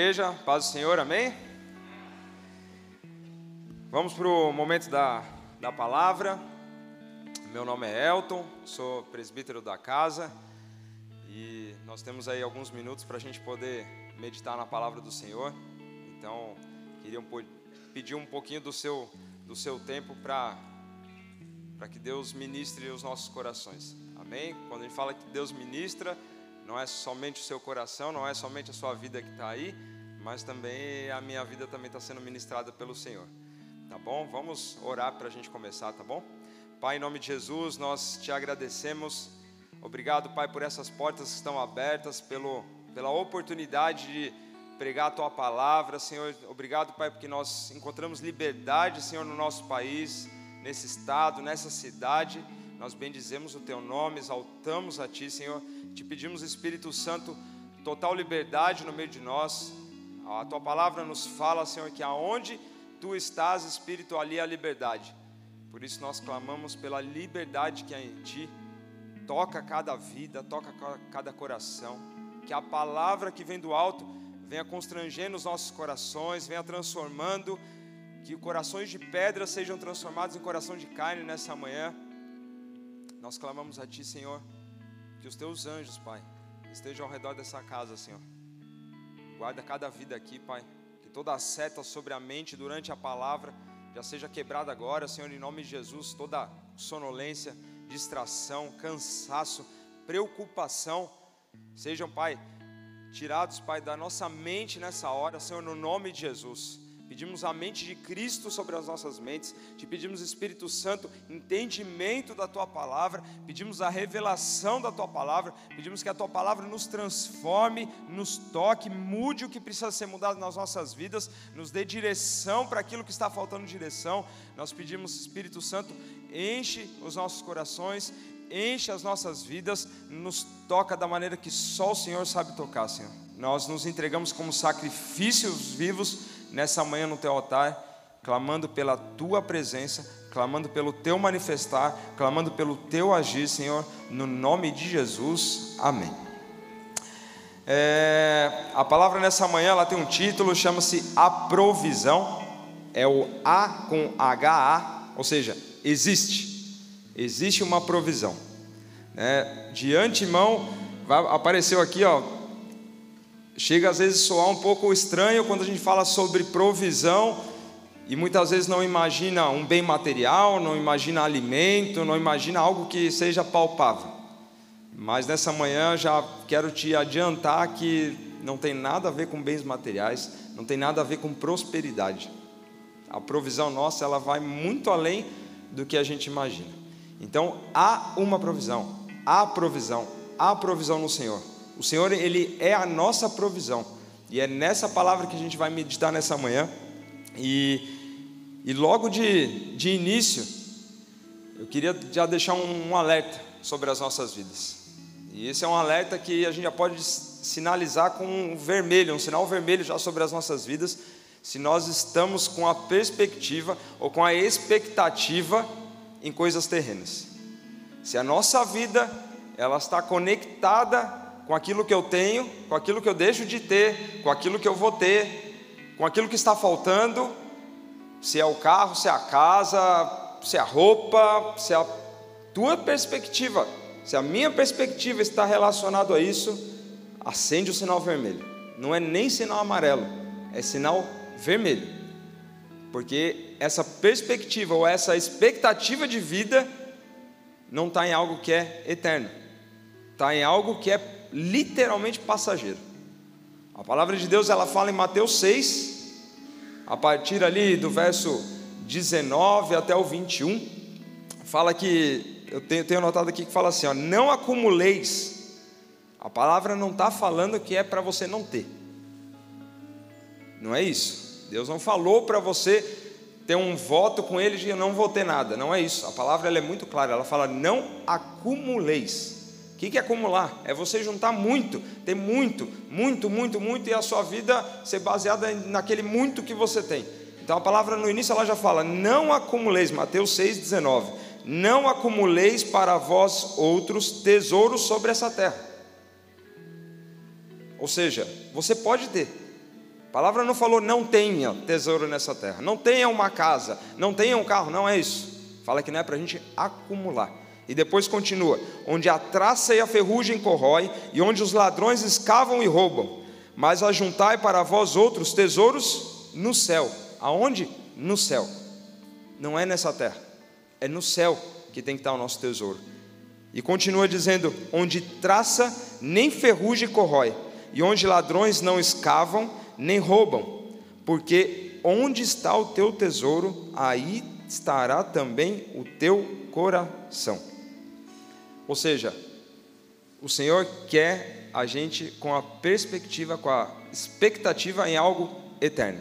Igreja, paz do Senhor, amém? Vamos para o momento da, da palavra. Meu nome é Elton, sou presbítero da casa e nós temos aí alguns minutos para a gente poder meditar na palavra do Senhor. Então, queria um, pedir um pouquinho do seu, do seu tempo para que Deus ministre os nossos corações, amém? Quando a gente fala que Deus ministra, não é somente o seu coração, não é somente a sua vida que está aí, mas também a minha vida também está sendo ministrada pelo Senhor. Tá bom? Vamos orar para a gente começar, tá bom? Pai, em nome de Jesus, nós te agradecemos. Obrigado, Pai, por essas portas que estão abertas, pelo, pela oportunidade de pregar a tua palavra, Senhor. Obrigado, Pai, porque nós encontramos liberdade, Senhor, no nosso país, nesse estado, nessa cidade. Nós bendizemos o teu nome, exaltamos a ti, Senhor te pedimos, Espírito Santo, total liberdade no meio de nós. A tua palavra nos fala, Senhor, que aonde tu estás, Espírito, ali é liberdade. Por isso nós clamamos pela liberdade que há em ti. Toca cada vida, toca cada coração. Que a palavra que vem do alto venha constrangendo os nossos corações, venha transformando. Que corações de pedra sejam transformados em coração de carne nessa manhã. Nós clamamos a Ti, Senhor que os teus anjos, Pai, estejam ao redor dessa casa, Senhor. Guarda cada vida aqui, Pai. Que toda a seta sobre a mente durante a palavra já seja quebrada agora, Senhor, em nome de Jesus. Toda sonolência, distração, cansaço, preocupação sejam, Pai, tirados, Pai, da nossa mente nessa hora, Senhor, no nome de Jesus. Pedimos a mente de Cristo sobre as nossas mentes. Te pedimos, Espírito Santo, entendimento da tua palavra. Pedimos a revelação da tua palavra. Pedimos que a tua palavra nos transforme, nos toque, mude o que precisa ser mudado nas nossas vidas, nos dê direção para aquilo que está faltando direção. Nós pedimos, Espírito Santo, enche os nossos corações, enche as nossas vidas, nos toca da maneira que só o Senhor sabe tocar, Senhor. Nós nos entregamos como sacrifícios vivos nessa manhã no teu altar, clamando pela tua presença, clamando pelo teu manifestar, clamando pelo teu agir, Senhor, no nome de Jesus. Amém. É, a palavra nessa manhã ela tem um título, chama-se A Provisão. É o A com HA, ou seja, existe, existe uma provisão. É, de antemão, apareceu aqui, ó, chega às vezes a soar um pouco estranho quando a gente fala sobre provisão e muitas vezes não imagina um bem material, não imagina alimento, não imagina algo que seja palpável. Mas nessa manhã já quero te adiantar que não tem nada a ver com bens materiais, não tem nada a ver com prosperidade. A provisão nossa, ela vai muito além do que a gente imagina. Então, há uma provisão, há provisão, há provisão no Senhor. O Senhor, Ele é a nossa provisão. E é nessa palavra que a gente vai meditar nessa manhã. E, e logo de, de início, eu queria já deixar um, um alerta sobre as nossas vidas. E esse é um alerta que a gente já pode sinalizar com um vermelho, um sinal vermelho já sobre as nossas vidas, se nós estamos com a perspectiva ou com a expectativa em coisas terrenas. Se a nossa vida ela está conectada com aquilo que eu tenho, com aquilo que eu deixo de ter, com aquilo que eu vou ter, com aquilo que está faltando, se é o carro, se é a casa, se é a roupa, se é a tua perspectiva, se a minha perspectiva está relacionado a isso, acende o sinal vermelho. Não é nem sinal amarelo, é sinal vermelho. Porque essa perspectiva ou essa expectativa de vida não está em algo que é eterno, está em algo que é literalmente passageiro. A palavra de Deus ela fala em Mateus 6, a partir ali do verso 19 até o 21, fala que, eu tenho, tenho anotado aqui que fala assim: ó, não acumuleis. A palavra não está falando que é para você não ter, não é isso. Deus não falou para você ter um voto com Ele de eu não vou ter nada, não é isso. A palavra é muito clara, ela fala: não acumuleis que, que é acumular? É você juntar muito, ter muito, muito, muito, muito, e a sua vida ser baseada naquele muito que você tem. Então a palavra no início ela já fala: não acumuleis, Mateus 6,19. Não acumuleis para vós outros tesouros sobre essa terra. Ou seja, você pode ter, A palavra não falou não tenha tesouro nessa terra, não tenha uma casa, não tenha um carro, não é isso. Fala que não é para a gente acumular. E depois continua: onde a traça e a ferrugem corrói, e onde os ladrões escavam e roubam, mas ajuntai para vós outros tesouros no céu. Aonde? No céu. Não é nessa terra, é no céu que tem que estar o nosso tesouro. E continua dizendo: onde traça nem ferrugem corrói, e onde ladrões não escavam nem roubam, porque onde está o teu tesouro, aí estará também o teu coração. Ou seja, o Senhor quer a gente com a perspectiva, com a expectativa em algo eterno,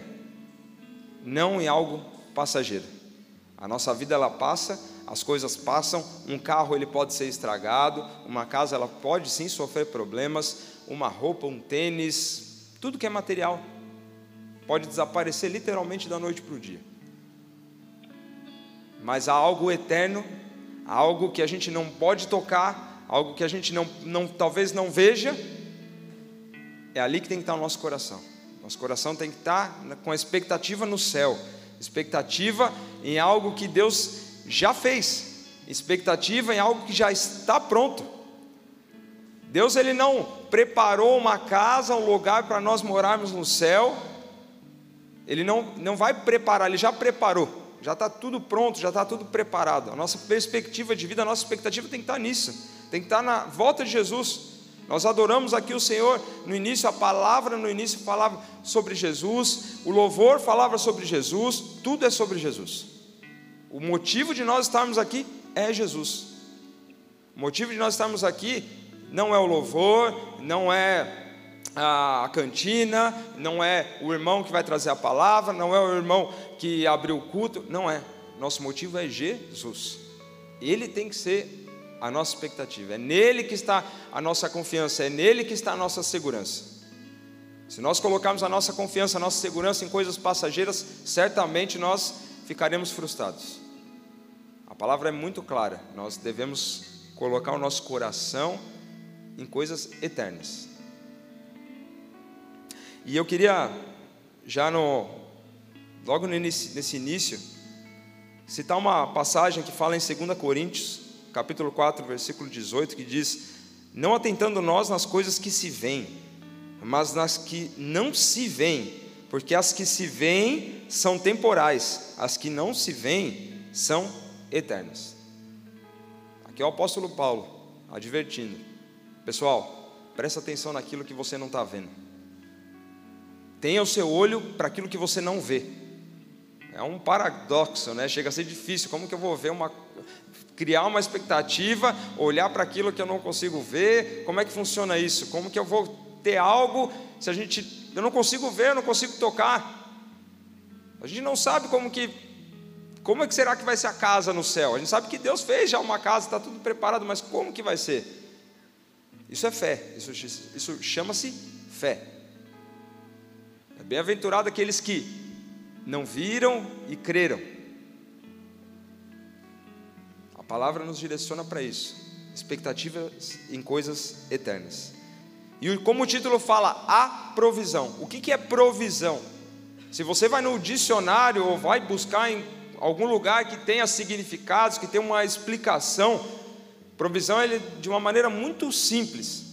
não em algo passageiro. A nossa vida ela passa, as coisas passam, um carro ele pode ser estragado, uma casa ela pode sim sofrer problemas, uma roupa, um tênis, tudo que é material pode desaparecer literalmente da noite para o dia. Mas há algo eterno, algo que a gente não pode tocar, algo que a gente não, não talvez não veja, é ali que tem que estar o nosso coração. Nosso coração tem que estar com a expectativa no céu, expectativa em algo que Deus já fez, expectativa em algo que já está pronto. Deus ele não preparou uma casa, um lugar para nós morarmos no céu. Ele não, não vai preparar, ele já preparou. Já está tudo pronto, já está tudo preparado. A nossa perspectiva de vida, a nossa expectativa tem que estar nisso. Tem que estar na volta de Jesus. Nós adoramos aqui o Senhor. No início, a palavra no início falava sobre Jesus. O louvor falava sobre Jesus. Tudo é sobre Jesus. O motivo de nós estarmos aqui é Jesus. O motivo de nós estarmos aqui não é o louvor, não é a cantina, não é o irmão que vai trazer a palavra, não é o irmão que abriu o culto, não é. Nosso motivo é Jesus. Ele tem que ser a nossa expectativa, é nele que está a nossa confiança, é nele que está a nossa segurança. Se nós colocarmos a nossa confiança, a nossa segurança em coisas passageiras, certamente nós ficaremos frustrados. A palavra é muito clara, nós devemos colocar o nosso coração em coisas eternas. E eu queria, já no, logo nesse, início, citar uma passagem que fala em 2 Coríntios, capítulo 4, versículo 18, que diz: Não atentando nós nas coisas que se veem, mas nas que não se veem, porque as que se veem são temporais, as que não se veem são eternas. Aqui é o apóstolo Paulo advertindo Pessoal, presta atenção naquilo que você não está vendo. Tenha o seu olho para aquilo que você não vê. É um paradoxo, né? Chega a ser difícil. Como que eu vou ver uma criar uma expectativa, olhar para aquilo que eu não consigo ver? Como é que funciona isso? Como que eu vou ter algo se a gente eu não consigo ver, eu não consigo tocar? A gente não sabe como que como é que será que vai ser a casa no céu? A gente sabe que Deus fez já uma casa, está tudo preparado, mas como que vai ser? Isso é fé, isso, isso chama-se fé. É bem-aventurado aqueles que não viram e creram. A palavra nos direciona para isso, expectativas em coisas eternas. E como o título fala, a provisão. O que é provisão? Se você vai no dicionário ou vai buscar em algum lugar que tenha significados, que tenha uma explicação, Provisão ele de uma maneira muito simples.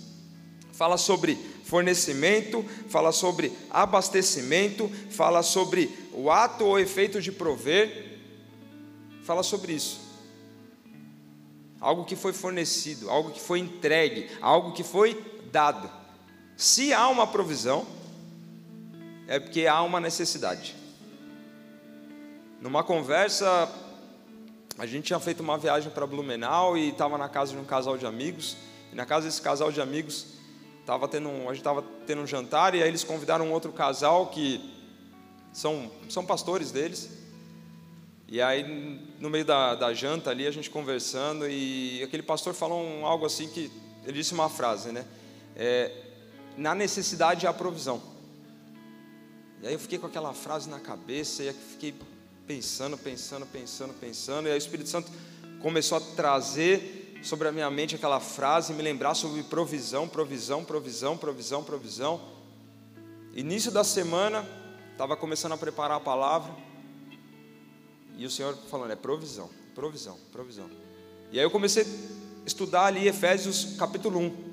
Fala sobre fornecimento, fala sobre abastecimento, fala sobre o ato ou efeito de prover. Fala sobre isso. Algo que foi fornecido, algo que foi entregue, algo que foi dado. Se há uma provisão, é porque há uma necessidade. Numa conversa a gente tinha feito uma viagem para Blumenau e estava na casa de um casal de amigos. E na casa desse casal de amigos, tava tendo um, a gente estava tendo um jantar e aí eles convidaram um outro casal que são, são pastores deles. E aí, no meio da, da janta ali, a gente conversando, e aquele pastor falou um, algo assim que. Ele disse uma frase, né? É, na necessidade há provisão. E aí eu fiquei com aquela frase na cabeça e fiquei pensando, pensando, pensando, pensando, e aí o Espírito Santo começou a trazer sobre a minha mente aquela frase, me lembrar sobre provisão, provisão, provisão, provisão, provisão. Início da semana, estava começando a preparar a palavra, e o Senhor falando, é provisão, provisão, provisão. E aí eu comecei a estudar ali Efésios capítulo 1.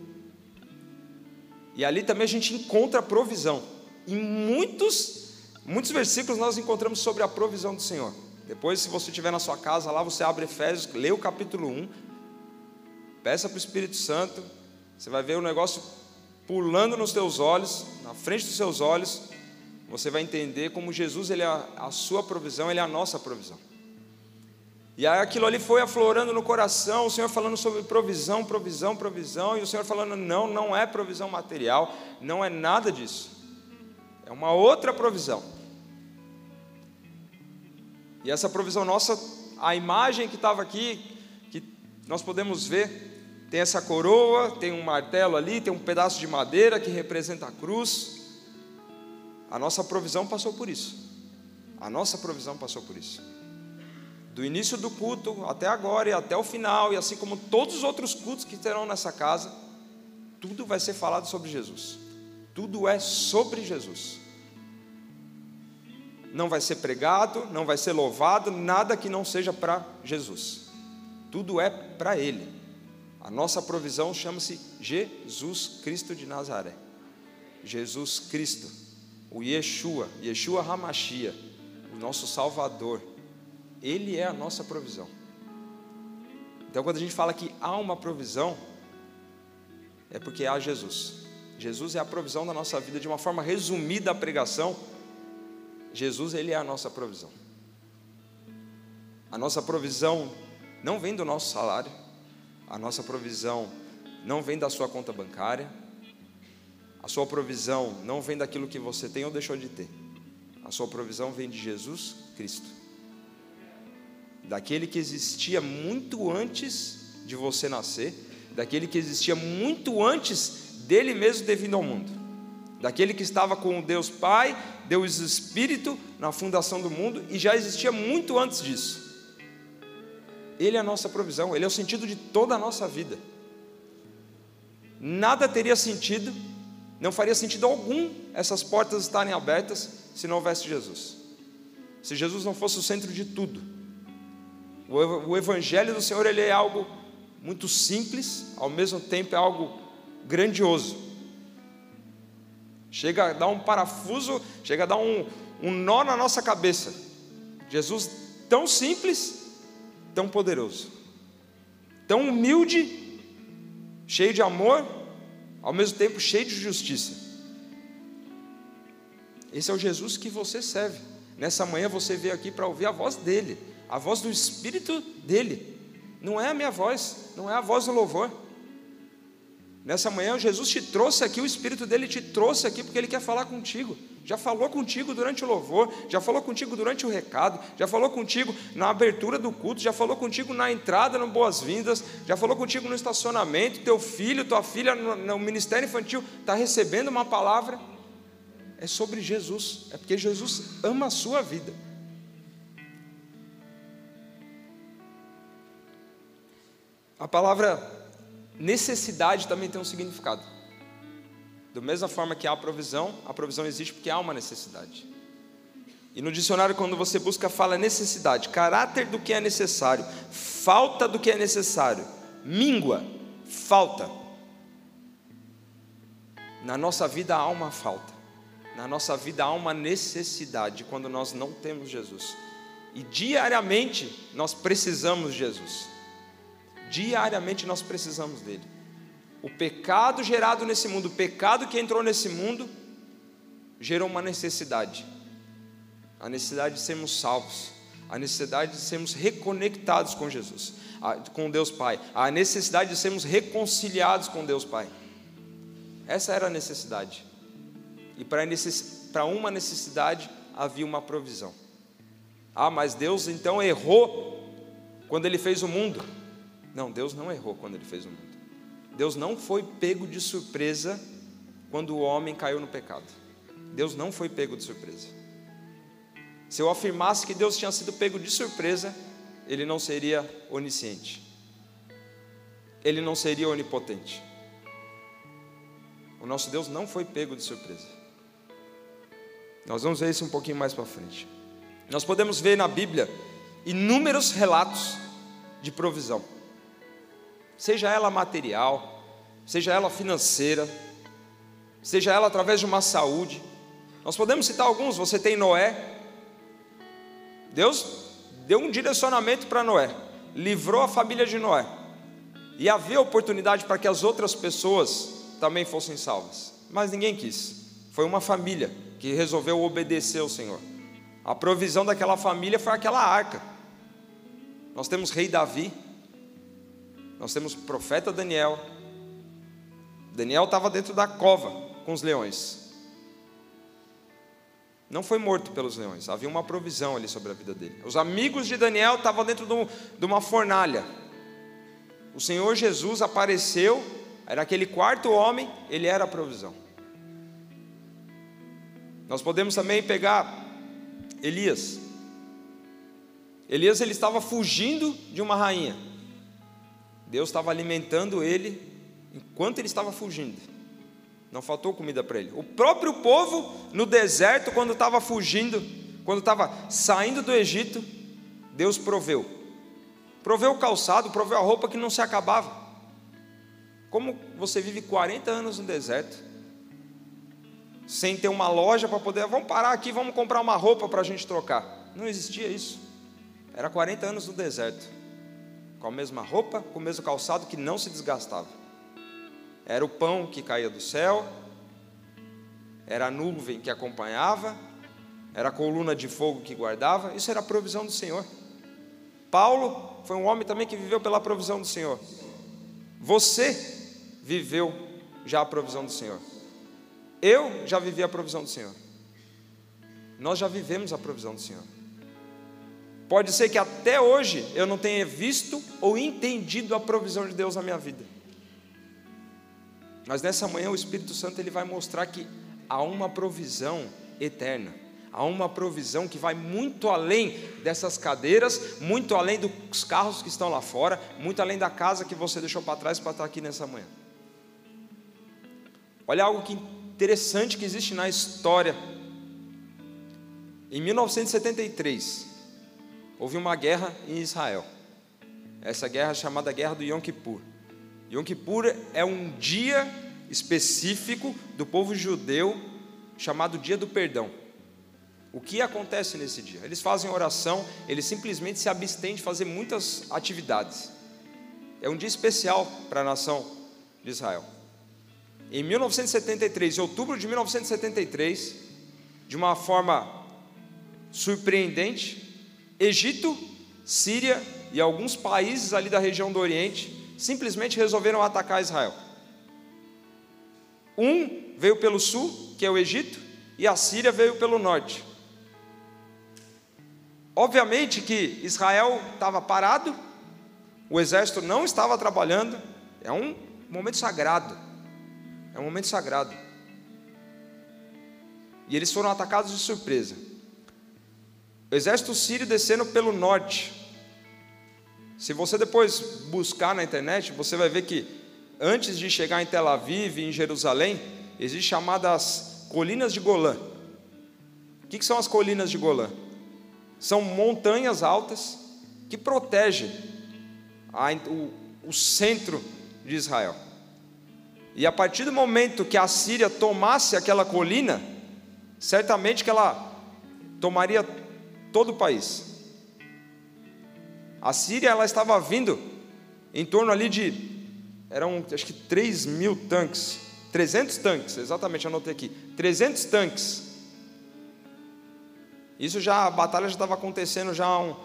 E ali também a gente encontra a provisão. Em muitos, muitos versículos nós encontramos sobre a provisão do Senhor. Depois, se você estiver na sua casa lá, você abre Efésios, lê o capítulo 1, peça para o Espírito Santo, você vai ver o negócio pulando nos teus olhos, na frente dos seus olhos, você vai entender como Jesus ele é a sua provisão, ele é a nossa provisão. E aí aquilo ali foi aflorando no coração, o Senhor falando sobre provisão, provisão, provisão, e o Senhor falando: não, não é provisão material, não é nada disso, é uma outra provisão. E essa provisão nossa, a imagem que estava aqui, que nós podemos ver, tem essa coroa, tem um martelo ali, tem um pedaço de madeira que representa a cruz. A nossa provisão passou por isso. A nossa provisão passou por isso. Do início do culto até agora e até o final, e assim como todos os outros cultos que terão nessa casa, tudo vai ser falado sobre Jesus. Tudo é sobre Jesus não vai ser pregado, não vai ser louvado, nada que não seja para Jesus. Tudo é para Ele. A nossa provisão chama-se Jesus Cristo de Nazaré. Jesus Cristo, o Yeshua, Yeshua Hamashia, o nosso Salvador. Ele é a nossa provisão. Então, quando a gente fala que há uma provisão, é porque há Jesus. Jesus é a provisão da nossa vida, de uma forma resumida a pregação Jesus, Ele é a nossa provisão. A nossa provisão não vem do nosso salário, a nossa provisão não vem da sua conta bancária, a sua provisão não vem daquilo que você tem ou deixou de ter, a sua provisão vem de Jesus Cristo, daquele que existia muito antes de você nascer, daquele que existia muito antes dele mesmo ter vindo ao mundo. Daquele que estava com Deus Pai, Deus Espírito na fundação do mundo e já existia muito antes disso. Ele é a nossa provisão, ele é o sentido de toda a nossa vida. Nada teria sentido, não faria sentido algum essas portas estarem abertas se não houvesse Jesus. Se Jesus não fosse o centro de tudo. O evangelho do Senhor ele é algo muito simples, ao mesmo tempo é algo grandioso. Chega a dar um parafuso, chega a dar um, um nó na nossa cabeça. Jesus, tão simples, tão poderoso, tão humilde, cheio de amor, ao mesmo tempo cheio de justiça. Esse é o Jesus que você serve. Nessa manhã você veio aqui para ouvir a voz dele, a voz do Espírito dele. Não é a minha voz, não é a voz do louvor. Nessa manhã, Jesus te trouxe aqui, o Espírito dele te trouxe aqui porque ele quer falar contigo. Já falou contigo durante o louvor, já falou contigo durante o recado, já falou contigo na abertura do culto, já falou contigo na entrada, no boas-vindas, já falou contigo no estacionamento. Teu filho, tua filha no, no ministério infantil está recebendo uma palavra. É sobre Jesus, é porque Jesus ama a sua vida. A palavra necessidade também tem um significado. Da mesma forma que há provisão, a provisão existe porque há uma necessidade. E no dicionário, quando você busca, fala necessidade, caráter do que é necessário, falta do que é necessário, míngua, falta. Na nossa vida há uma falta, na nossa vida há uma necessidade quando nós não temos Jesus. E diariamente nós precisamos de Jesus. Diariamente nós precisamos dele. O pecado gerado nesse mundo, o pecado que entrou nesse mundo, gerou uma necessidade. A necessidade de sermos salvos, a necessidade de sermos reconectados com Jesus, com Deus Pai, a necessidade de sermos reconciliados com Deus Pai. Essa era a necessidade. E para uma necessidade havia uma provisão. Ah, mas Deus então errou quando Ele fez o mundo. Não, Deus não errou quando ele fez o mundo. Deus não foi pego de surpresa quando o homem caiu no pecado. Deus não foi pego de surpresa. Se eu afirmasse que Deus tinha sido pego de surpresa, ele não seria onisciente. Ele não seria onipotente. O nosso Deus não foi pego de surpresa. Nós vamos ver isso um pouquinho mais para frente. Nós podemos ver na Bíblia inúmeros relatos de provisão, seja ela material, seja ela financeira, seja ela através de uma saúde. Nós podemos citar alguns, você tem Noé. Deus deu um direcionamento para Noé, livrou a família de Noé. E havia oportunidade para que as outras pessoas também fossem salvas, mas ninguém quis. Foi uma família que resolveu obedecer ao Senhor. A provisão daquela família foi aquela arca. Nós temos rei Davi, nós temos profeta Daniel. Daniel estava dentro da cova com os leões. Não foi morto pelos leões, havia uma provisão ali sobre a vida dele. Os amigos de Daniel estavam dentro de uma fornalha. O Senhor Jesus apareceu, era aquele quarto homem, ele era a provisão. Nós podemos também pegar Elias. Elias ele estava fugindo de uma rainha. Deus estava alimentando ele enquanto ele estava fugindo. Não faltou comida para ele. O próprio povo no deserto, quando estava fugindo, quando estava saindo do Egito, Deus proveu. Proveu o calçado, proveu a roupa que não se acabava. Como você vive 40 anos no deserto, sem ter uma loja para poder, vamos parar aqui, vamos comprar uma roupa para a gente trocar. Não existia isso. Era 40 anos no deserto, com a mesma roupa, com o mesmo calçado que não se desgastava. Era o pão que caía do céu, era a nuvem que acompanhava, era a coluna de fogo que guardava, isso era a provisão do Senhor. Paulo foi um homem também que viveu pela provisão do Senhor. Você viveu já a provisão do Senhor. Eu já vivi a provisão do Senhor. Nós já vivemos a provisão do Senhor. Pode ser que até hoje eu não tenha visto ou entendido a provisão de Deus na minha vida. Mas nessa manhã o Espírito Santo ele vai mostrar que há uma provisão eterna. Há uma provisão que vai muito além dessas cadeiras, muito além dos carros que estão lá fora, muito além da casa que você deixou para trás para estar aqui nessa manhã. Olha algo que interessante que existe na história. Em 1973, houve uma guerra em Israel. Essa guerra é chamada Guerra do Yom Kippur. Yom Kippur é um dia específico do povo judeu chamado Dia do Perdão. O que acontece nesse dia? Eles fazem oração, eles simplesmente se abstêm de fazer muitas atividades. É um dia especial para a nação de Israel. Em 1973, em outubro de 1973, de uma forma surpreendente, Egito, Síria e alguns países ali da região do Oriente simplesmente resolveram atacar Israel. Um veio pelo sul, que é o Egito, e a Síria veio pelo norte. Obviamente que Israel estava parado, o exército não estava trabalhando, é um momento sagrado. É um momento sagrado. E eles foram atacados de surpresa. O exército sírio descendo pelo norte. Se você depois buscar na internet, você vai ver que antes de chegar em Tel Aviv, em Jerusalém, existem chamadas colinas de Golã. O que são as colinas de Golã? São montanhas altas que protegem a, o, o centro de Israel. E a partir do momento que a Síria tomasse aquela colina, certamente que ela tomaria todo o país. A Síria ela estava vindo em torno ali de eram acho que 3 mil tanques, 300 tanques, exatamente, anotei aqui, 300 tanques. Isso já a batalha já estava acontecendo já um,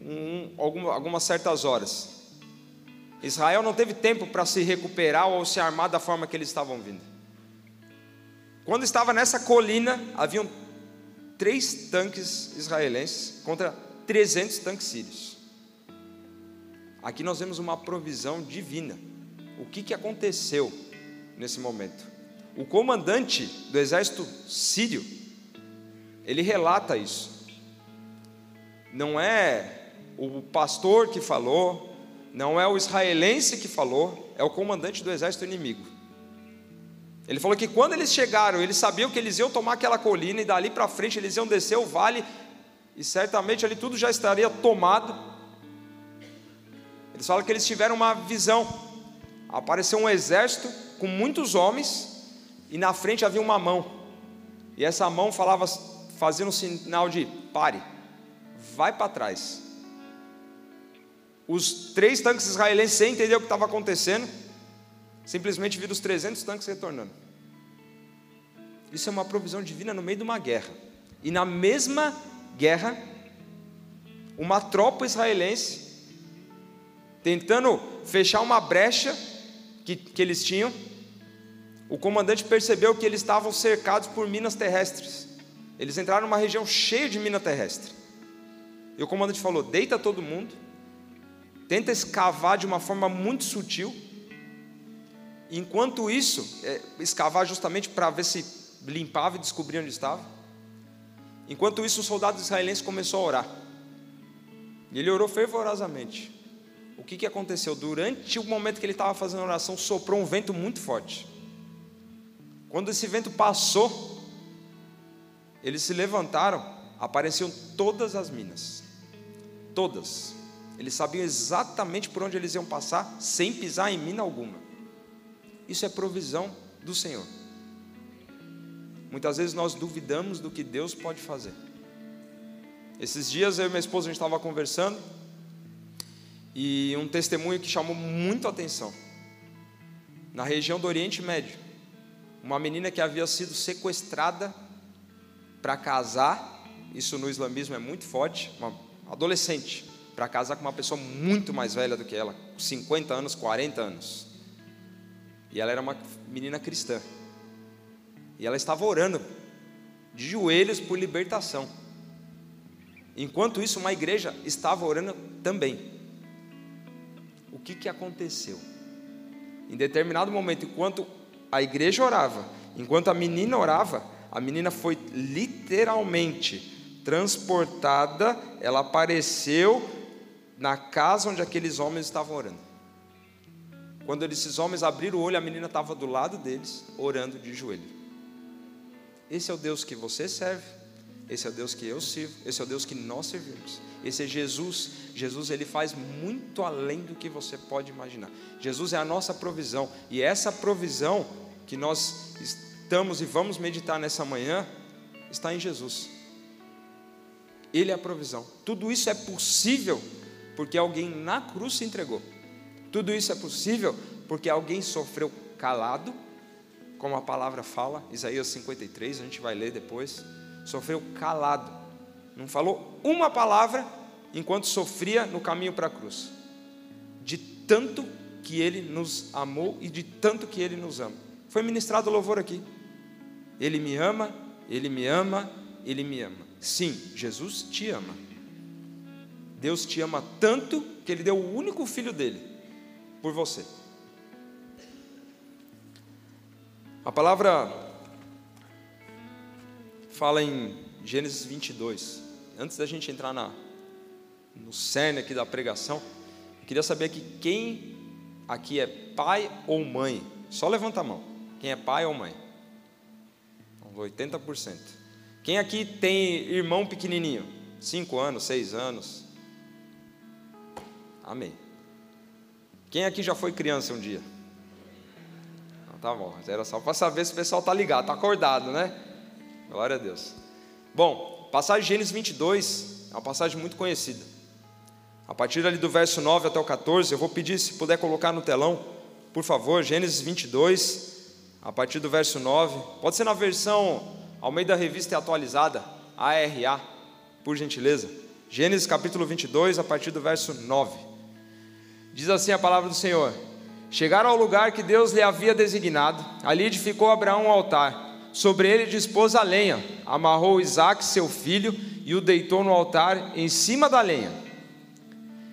um, algumas, algumas certas horas. Israel não teve tempo para se recuperar ou se armar da forma que eles estavam vindo. Quando estava nessa colina, haviam três tanques israelenses contra 300 tanques sírios. Aqui nós vemos uma provisão divina. O que, que aconteceu nesse momento? O comandante do exército sírio, ele relata isso. Não é o pastor que falou, não é o israelense que falou, é o comandante do exército inimigo. Ele falou que quando eles chegaram, eles sabiam que eles iam tomar aquela colina e dali para frente eles iam descer o vale e certamente ali tudo já estaria tomado. Eles falam que eles tiveram uma visão. Apareceu um exército com muitos homens e na frente havia uma mão. E essa mão falava, fazia um sinal de pare, vai para trás. Os três tanques israelenses, sem entender o que estava acontecendo, simplesmente viram os 300 tanques retornando. Isso é uma provisão divina no meio de uma guerra. E na mesma guerra, uma tropa israelense, tentando fechar uma brecha que, que eles tinham, o comandante percebeu que eles estavam cercados por minas terrestres. Eles entraram numa região cheia de mina terrestre. E o comandante falou: deita todo mundo, tenta escavar de uma forma muito sutil. Enquanto isso, é, escavar justamente para ver se limpava e descobria onde estava. Enquanto isso, o soldado israelense começou a orar. E ele orou fervorosamente. O que, que aconteceu? Durante o momento que ele estava fazendo a oração, soprou um vento muito forte. Quando esse vento passou, eles se levantaram, apareciam todas as minas. Todas. Eles sabiam exatamente por onde eles iam passar, sem pisar em mina alguma. Isso é provisão do Senhor. Muitas vezes nós duvidamos do que Deus pode fazer. Esses dias eu e minha esposa a gente estava conversando e um testemunho que chamou muito a atenção. Na região do Oriente Médio, uma menina que havia sido sequestrada para casar, isso no islamismo é muito forte, uma adolescente, para casar com uma pessoa muito mais velha do que ela, 50 anos, 40 anos. E ela era uma menina cristã. E ela estava orando de joelhos por libertação. Enquanto isso, uma igreja estava orando também. O que, que aconteceu? Em determinado momento, enquanto a igreja orava, enquanto a menina orava, a menina foi literalmente transportada, ela apareceu na casa onde aqueles homens estavam orando. Quando esses homens abriram o olho, a menina estava do lado deles, orando de joelho. Esse é o Deus que você serve, esse é o Deus que eu sirvo, esse é o Deus que nós servimos. Esse é Jesus. Jesus ele faz muito além do que você pode imaginar. Jesus é a nossa provisão e essa provisão que nós estamos e vamos meditar nessa manhã está em Jesus. Ele é a provisão. Tudo isso é possível porque alguém na cruz se entregou. Tudo isso é possível porque alguém sofreu calado, como a palavra fala, Isaías 53, a gente vai ler depois. Sofreu calado, não falou uma palavra enquanto sofria no caminho para a cruz, de tanto que ele nos amou e de tanto que ele nos ama. Foi ministrado louvor aqui. Ele me ama, ele me ama, ele me ama. Sim, Jesus te ama. Deus te ama tanto que ele deu o único filho dele por você. A palavra fala em Gênesis 22. Antes da gente entrar na, no cerne aqui da pregação, eu queria saber aqui quem aqui é pai ou mãe. Só levanta a mão. Quem é pai ou mãe? 80%. Quem aqui tem irmão pequenininho? 5 anos, 6 anos? Amém. Quem aqui já foi criança um dia? Não, tá bom, era só para saber se o pessoal está ligado, está acordado, né? Glória a Deus. Bom, passagem de Gênesis 22 é uma passagem muito conhecida. A partir ali do verso 9 até o 14, eu vou pedir se puder colocar no telão, por favor, Gênesis 22, a partir do verso 9. Pode ser na versão ao meio da revista atualizada, ARA, por gentileza. Gênesis capítulo 22, a partir do verso 9. Diz assim a palavra do Senhor: Chegaram ao lugar que Deus lhe havia designado, ali edificou Abraão um altar. Sobre ele dispôs a lenha, amarrou Isaac, seu filho, e o deitou no altar em cima da lenha.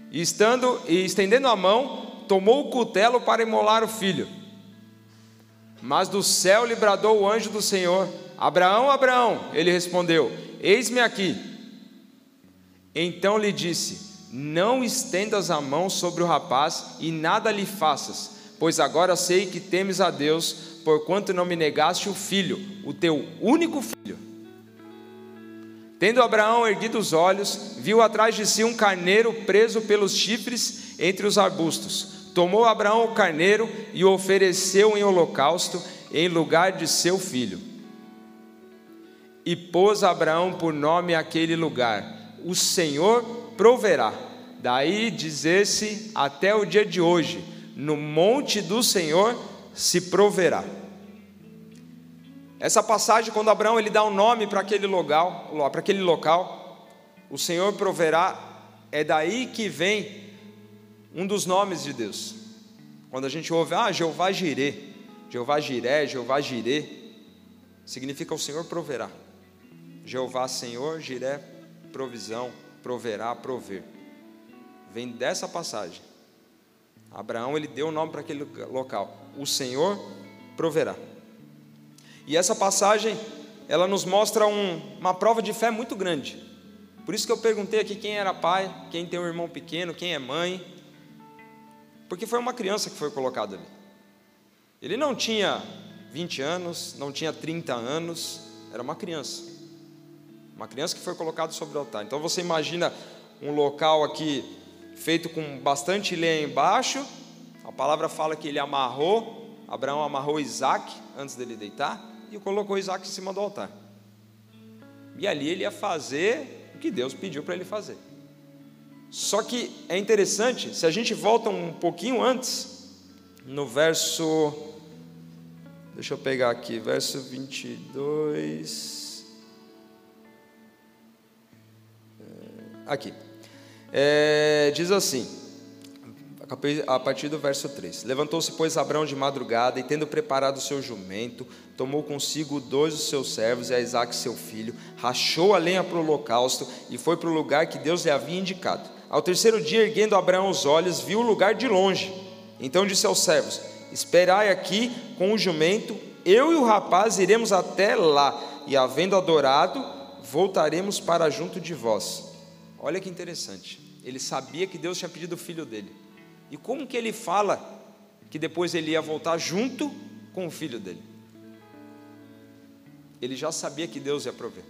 E, estando, e estendendo a mão, tomou o cutelo para imolar o filho. Mas do céu lhe bradou o anjo do Senhor: Abraão, Abraão. Ele respondeu: Eis-me aqui. Então lhe disse: Não estendas a mão sobre o rapaz e nada lhe faças, pois agora sei que temes a Deus, porquanto não me negaste o filho, o teu único filho. Tendo Abraão erguido os olhos, viu atrás de si um carneiro preso pelos chifres entre os arbustos. Tomou Abraão o carneiro e o ofereceu em holocausto em lugar de seu filho. E pôs Abraão por nome aquele lugar: O Senhor proverá. Daí dizer-se até o dia de hoje: No monte do Senhor se proverá. Essa passagem, quando Abraão ele dá um nome para aquele local, para aquele local, o Senhor proverá, é daí que vem um dos nomes de Deus. Quando a gente ouve, ah, Jeová Jirê, Jeová Jiré, Jeová Jirê, significa o Senhor proverá. Jeová Senhor, Jiré, provisão, proverá, prover. Vem dessa passagem. Abraão ele deu o nome para aquele local. O Senhor proverá. E essa passagem, ela nos mostra um, uma prova de fé muito grande. Por isso que eu perguntei aqui quem era pai, quem tem um irmão pequeno, quem é mãe. Porque foi uma criança que foi colocada ali. Ele não tinha 20 anos, não tinha 30 anos, era uma criança. Uma criança que foi colocada sobre o altar. Então você imagina um local aqui feito com bastante lenha embaixo. A palavra fala que ele amarrou, Abraão amarrou Isaac antes dele deitar e colocou Isaac em cima do altar. E ali ele ia fazer o que Deus pediu para ele fazer. Só que é interessante, se a gente volta um pouquinho antes, no verso. Deixa eu pegar aqui, verso 22. Aqui. É, diz assim a partir do verso 3. Levantou-se, pois, Abraão de madrugada, e tendo preparado o seu jumento, tomou consigo dois dos seus servos e a Isaac, seu filho, rachou a lenha para o holocausto e foi para o lugar que Deus lhe havia indicado. Ao terceiro dia, erguendo Abraão os olhos, viu o lugar de longe. Então disse aos servos: Esperai aqui com o jumento, eu e o rapaz iremos até lá, e havendo adorado, voltaremos para junto de vós. Olha que interessante. Ele sabia que Deus tinha pedido o filho dele. E como que ele fala que depois ele ia voltar junto com o filho dele? Ele já sabia que Deus ia prover.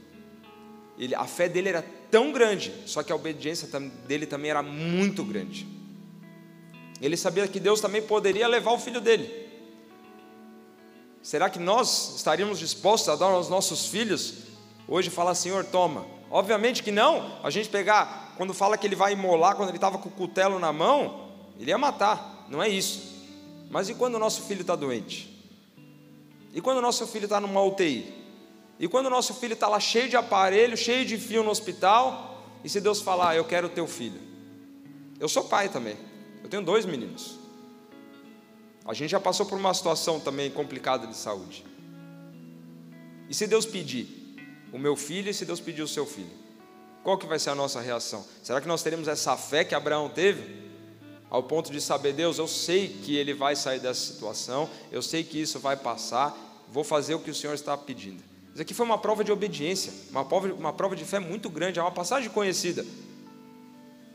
Ele, a fé dele era tão grande, só que a obediência dele também era muito grande. Ele sabia que Deus também poderia levar o filho dele. Será que nós estaríamos dispostos a dar aos nossos filhos hoje falar, Senhor, toma? Obviamente que não. A gente pegar, quando fala que ele vai imolar, quando ele estava com o cutelo na mão, ele ia matar, não é isso. Mas e quando o nosso filho está doente? E quando o nosso filho está numa UTI? E quando o nosso filho está lá cheio de aparelho, cheio de fio no hospital? E se Deus falar, ah, eu quero o teu filho? Eu sou pai também, eu tenho dois meninos. A gente já passou por uma situação também complicada de saúde. E se Deus pedir o meu filho e se Deus pedir o seu filho? Qual que vai ser a nossa reação? Será que nós teremos essa fé que Abraão teve? ao ponto de saber, Deus, eu sei que ele vai sair dessa situação, eu sei que isso vai passar, vou fazer o que o Senhor está pedindo. Isso aqui foi uma prova de obediência, uma prova, uma prova de fé muito grande, é uma passagem conhecida.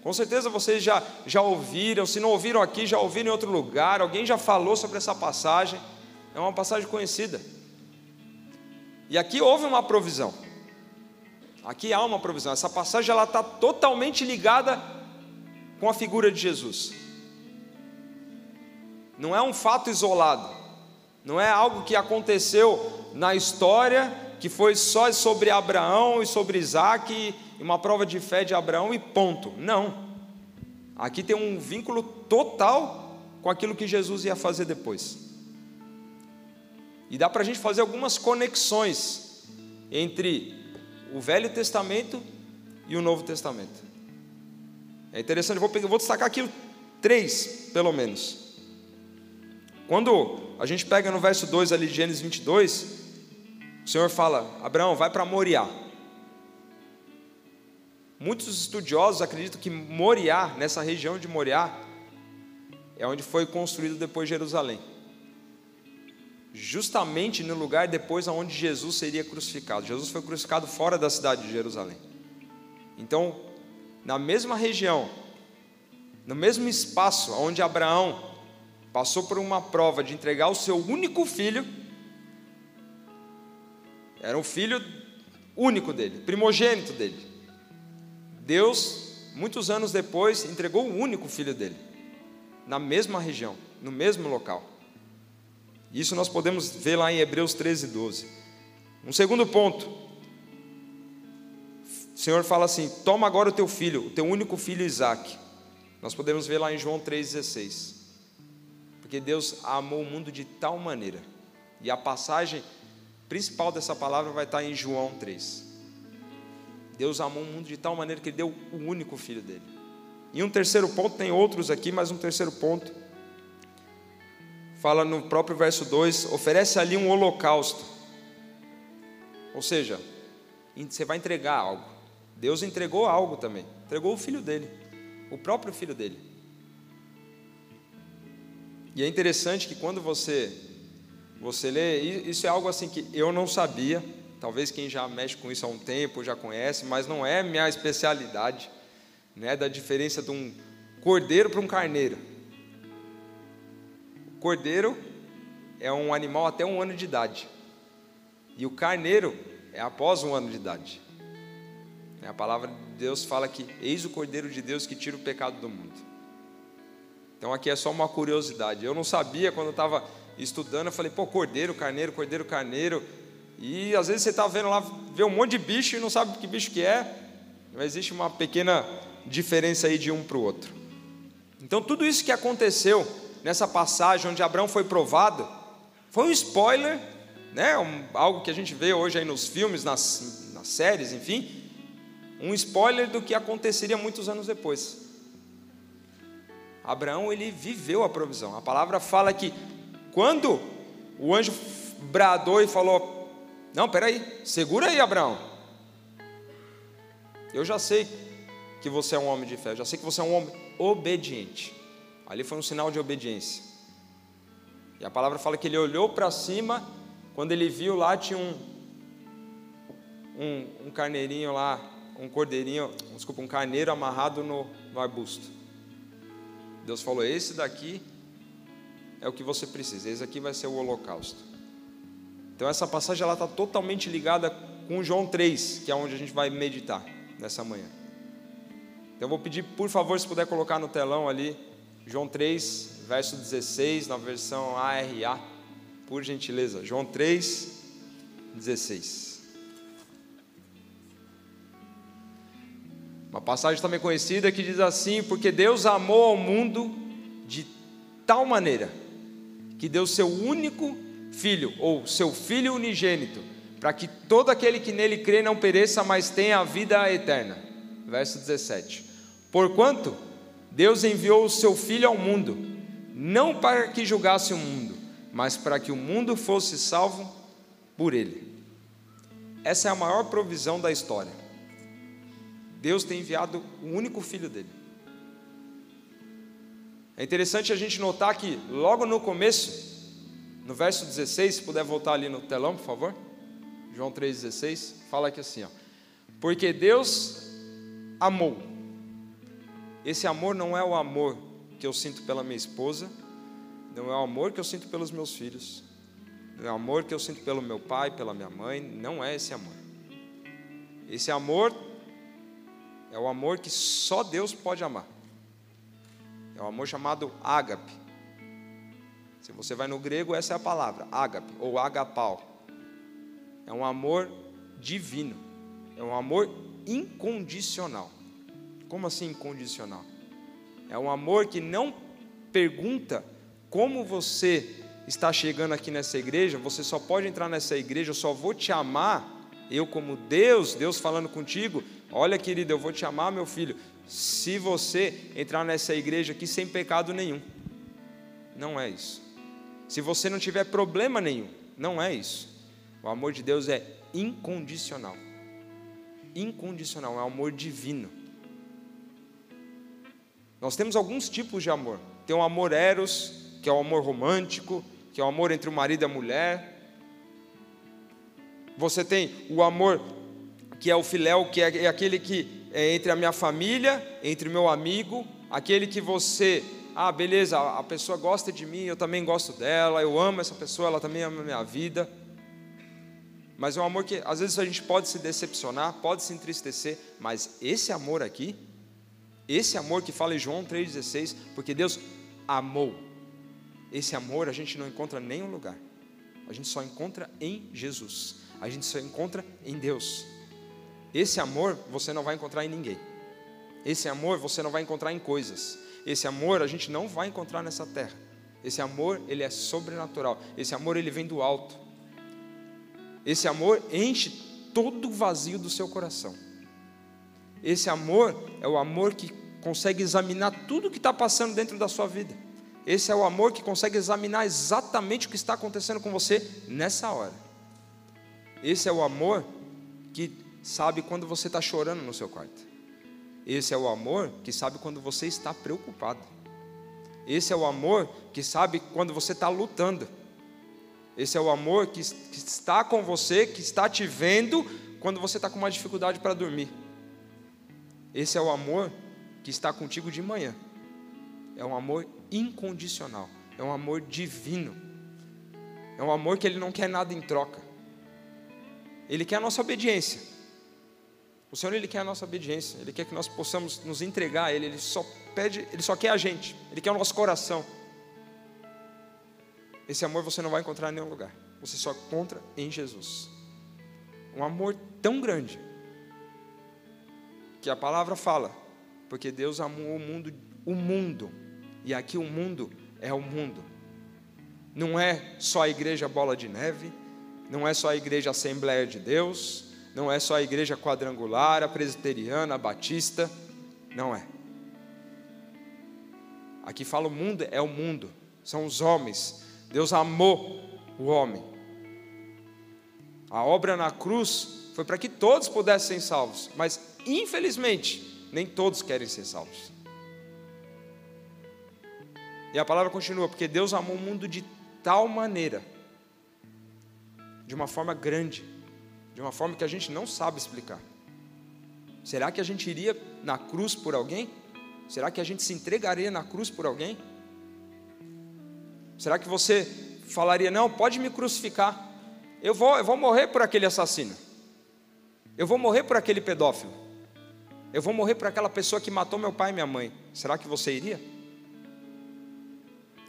Com certeza vocês já, já ouviram, se não ouviram aqui, já ouviram em outro lugar, alguém já falou sobre essa passagem, é uma passagem conhecida. E aqui houve uma provisão. Aqui há uma provisão. Essa passagem ela está totalmente ligada com a figura de Jesus não é um fato isolado, não é algo que aconteceu na história, que foi só sobre Abraão e sobre Isaac, e uma prova de fé de Abraão e ponto. Não. Aqui tem um vínculo total com aquilo que Jesus ia fazer depois. E dá para a gente fazer algumas conexões entre o Velho Testamento e o Novo Testamento. É interessante, vou, vou destacar aqui três, pelo menos. Quando a gente pega no verso 2 ali de Gênesis 22, o Senhor fala: Abraão, vai para Moriá. Muitos estudiosos acreditam que Moriá, nessa região de Moriá, é onde foi construído depois Jerusalém. Justamente no lugar depois onde Jesus seria crucificado. Jesus foi crucificado fora da cidade de Jerusalém. Então, na mesma região, no mesmo espaço onde Abraão passou por uma prova de entregar o seu único filho, era o filho único dele, primogênito dele. Deus, muitos anos depois, entregou o único filho dele, na mesma região, no mesmo local. Isso nós podemos ver lá em Hebreus 13, 12. Um segundo ponto. O Senhor fala assim: toma agora o teu filho, o teu único filho Isaac. Nós podemos ver lá em João 3,16. Porque Deus amou o mundo de tal maneira. E a passagem principal dessa palavra vai estar em João 3. Deus amou o mundo de tal maneira que Ele deu o único filho dele. E um terceiro ponto, tem outros aqui, mas um terceiro ponto fala no próprio verso 2: oferece ali um holocausto. Ou seja, você vai entregar algo. Deus entregou algo também, entregou o filho dele, o próprio filho dele. E é interessante que quando você você lê, isso é algo assim que eu não sabia, talvez quem já mexe com isso há um tempo já conhece, mas não é minha especialidade, né, da diferença de um cordeiro para um carneiro. Cordeiro é um animal até um ano de idade. E o carneiro é após um ano de idade. A palavra de Deus fala que eis o Cordeiro de Deus que tira o pecado do mundo. Então aqui é só uma curiosidade. Eu não sabia quando eu estava estudando, eu falei, pô, cordeiro, carneiro, cordeiro, carneiro. E às vezes você está vendo lá, vê um monte de bicho e não sabe que bicho que é. Mas existe uma pequena diferença aí de um para o outro. Então tudo isso que aconteceu nessa passagem onde Abraão foi provado, foi um spoiler, né? Um, algo que a gente vê hoje aí nos filmes, nas, nas séries, enfim, um spoiler do que aconteceria muitos anos depois. Abraão ele viveu a provisão. A palavra fala que quando o anjo bradou e falou: Não, peraí, segura aí, Abraão. Eu já sei que você é um homem de fé, eu já sei que você é um homem obediente. Ali foi um sinal de obediência. E a palavra fala que ele olhou para cima, quando ele viu lá tinha um, um, um, carneirinho lá, um cordeirinho, desculpa, um carneiro amarrado no, no arbusto. Deus falou: Esse daqui é o que você precisa, esse aqui vai ser o holocausto. Então essa passagem ela está totalmente ligada com João 3, que é onde a gente vai meditar nessa manhã. Então eu vou pedir, por favor, se puder colocar no telão ali João 3, verso 16, na versão ARA, por gentileza. João 3, 16. Uma passagem também conhecida que diz assim: Porque Deus amou ao mundo de tal maneira que deu seu único filho, ou seu filho unigênito, para que todo aquele que nele crê não pereça, mas tenha a vida eterna. Verso 17. Porquanto Deus enviou o seu Filho ao mundo, não para que julgasse o mundo, mas para que o mundo fosse salvo por ele. Essa é a maior provisão da história. Deus tem enviado o único filho dele. É interessante a gente notar que, logo no começo, no verso 16, se puder voltar ali no telão, por favor. João 3,16, fala aqui assim: ó, Porque Deus amou esse amor não é o amor que eu sinto pela minha esposa, não é o amor que eu sinto pelos meus filhos, não é o amor que eu sinto pelo meu pai, pela minha mãe, não é esse amor. Esse amor é o amor que só Deus pode amar. É o amor chamado ágape. Se você vai no grego, essa é a palavra, ágape ou agapau. É um amor divino. É um amor incondicional. Como assim incondicional? É um amor que não pergunta como você está chegando aqui nessa igreja, você só pode entrar nessa igreja, eu só vou te amar, eu como Deus, Deus falando contigo, olha querido, eu vou te amar, meu filho, se você entrar nessa igreja aqui sem pecado nenhum. Não é isso. Se você não tiver problema nenhum, não é isso. O amor de Deus é incondicional. Incondicional, é um amor divino. Nós temos alguns tipos de amor. Tem o amor eros, que é o amor romântico, que é o amor entre o marido e a mulher. Você tem o amor que é o filéu, que é aquele que é entre a minha família, entre o meu amigo, aquele que você ah, beleza, a pessoa gosta de mim, eu também gosto dela, eu amo essa pessoa, ela também ama a minha vida. Mas é um amor que às vezes a gente pode se decepcionar, pode se entristecer, mas esse amor aqui, esse amor que fala em João 3,16, porque Deus amou, esse amor a gente não encontra em nenhum lugar, a gente só encontra em Jesus, a gente só encontra em Deus. Esse amor você não vai encontrar em ninguém, esse amor você não vai encontrar em coisas, esse amor a gente não vai encontrar nessa terra. Esse amor, ele é sobrenatural. Esse amor, ele vem do alto. Esse amor enche todo o vazio do seu coração. Esse amor é o amor que consegue examinar tudo o que está passando dentro da sua vida. Esse é o amor que consegue examinar exatamente o que está acontecendo com você nessa hora. Esse é o amor que sabe quando você está chorando no seu quarto. Esse é o amor que sabe quando você está preocupado. Esse é o amor que sabe quando você está lutando. Esse é o amor que, que está com você, que está te vendo quando você está com uma dificuldade para dormir. Esse é o amor que está contigo de manhã. É um amor incondicional. É um amor divino. É um amor que ele não quer nada em troca. Ele quer a nossa obediência. O Senhor ele quer a nossa obediência. Ele quer que nós possamos nos entregar a Ele. Ele só pede, Ele só quer a gente. Ele quer o nosso coração. Esse amor você não vai encontrar em nenhum lugar. Você só encontra em Jesus. Um amor tão grande que a palavra fala, porque Deus amou o mundo, o mundo. E aqui o mundo é o mundo. Não é só a igreja Bola de Neve, não é só a igreja Assembleia de Deus, não é só a igreja quadrangular, a presbiteriana, a batista, não é. Aqui fala o mundo, é o mundo, são os homens, Deus amou o homem. A obra na cruz foi para que todos pudessem ser salvos, mas infelizmente nem todos querem ser salvos. E a palavra continua, porque Deus amou o mundo de tal maneira, de uma forma grande, de uma forma que a gente não sabe explicar. Será que a gente iria na cruz por alguém? Será que a gente se entregaria na cruz por alguém? Será que você falaria, não, pode me crucificar? Eu vou, eu vou morrer por aquele assassino. Eu vou morrer por aquele pedófilo. Eu vou morrer por aquela pessoa que matou meu pai e minha mãe. Será que você iria?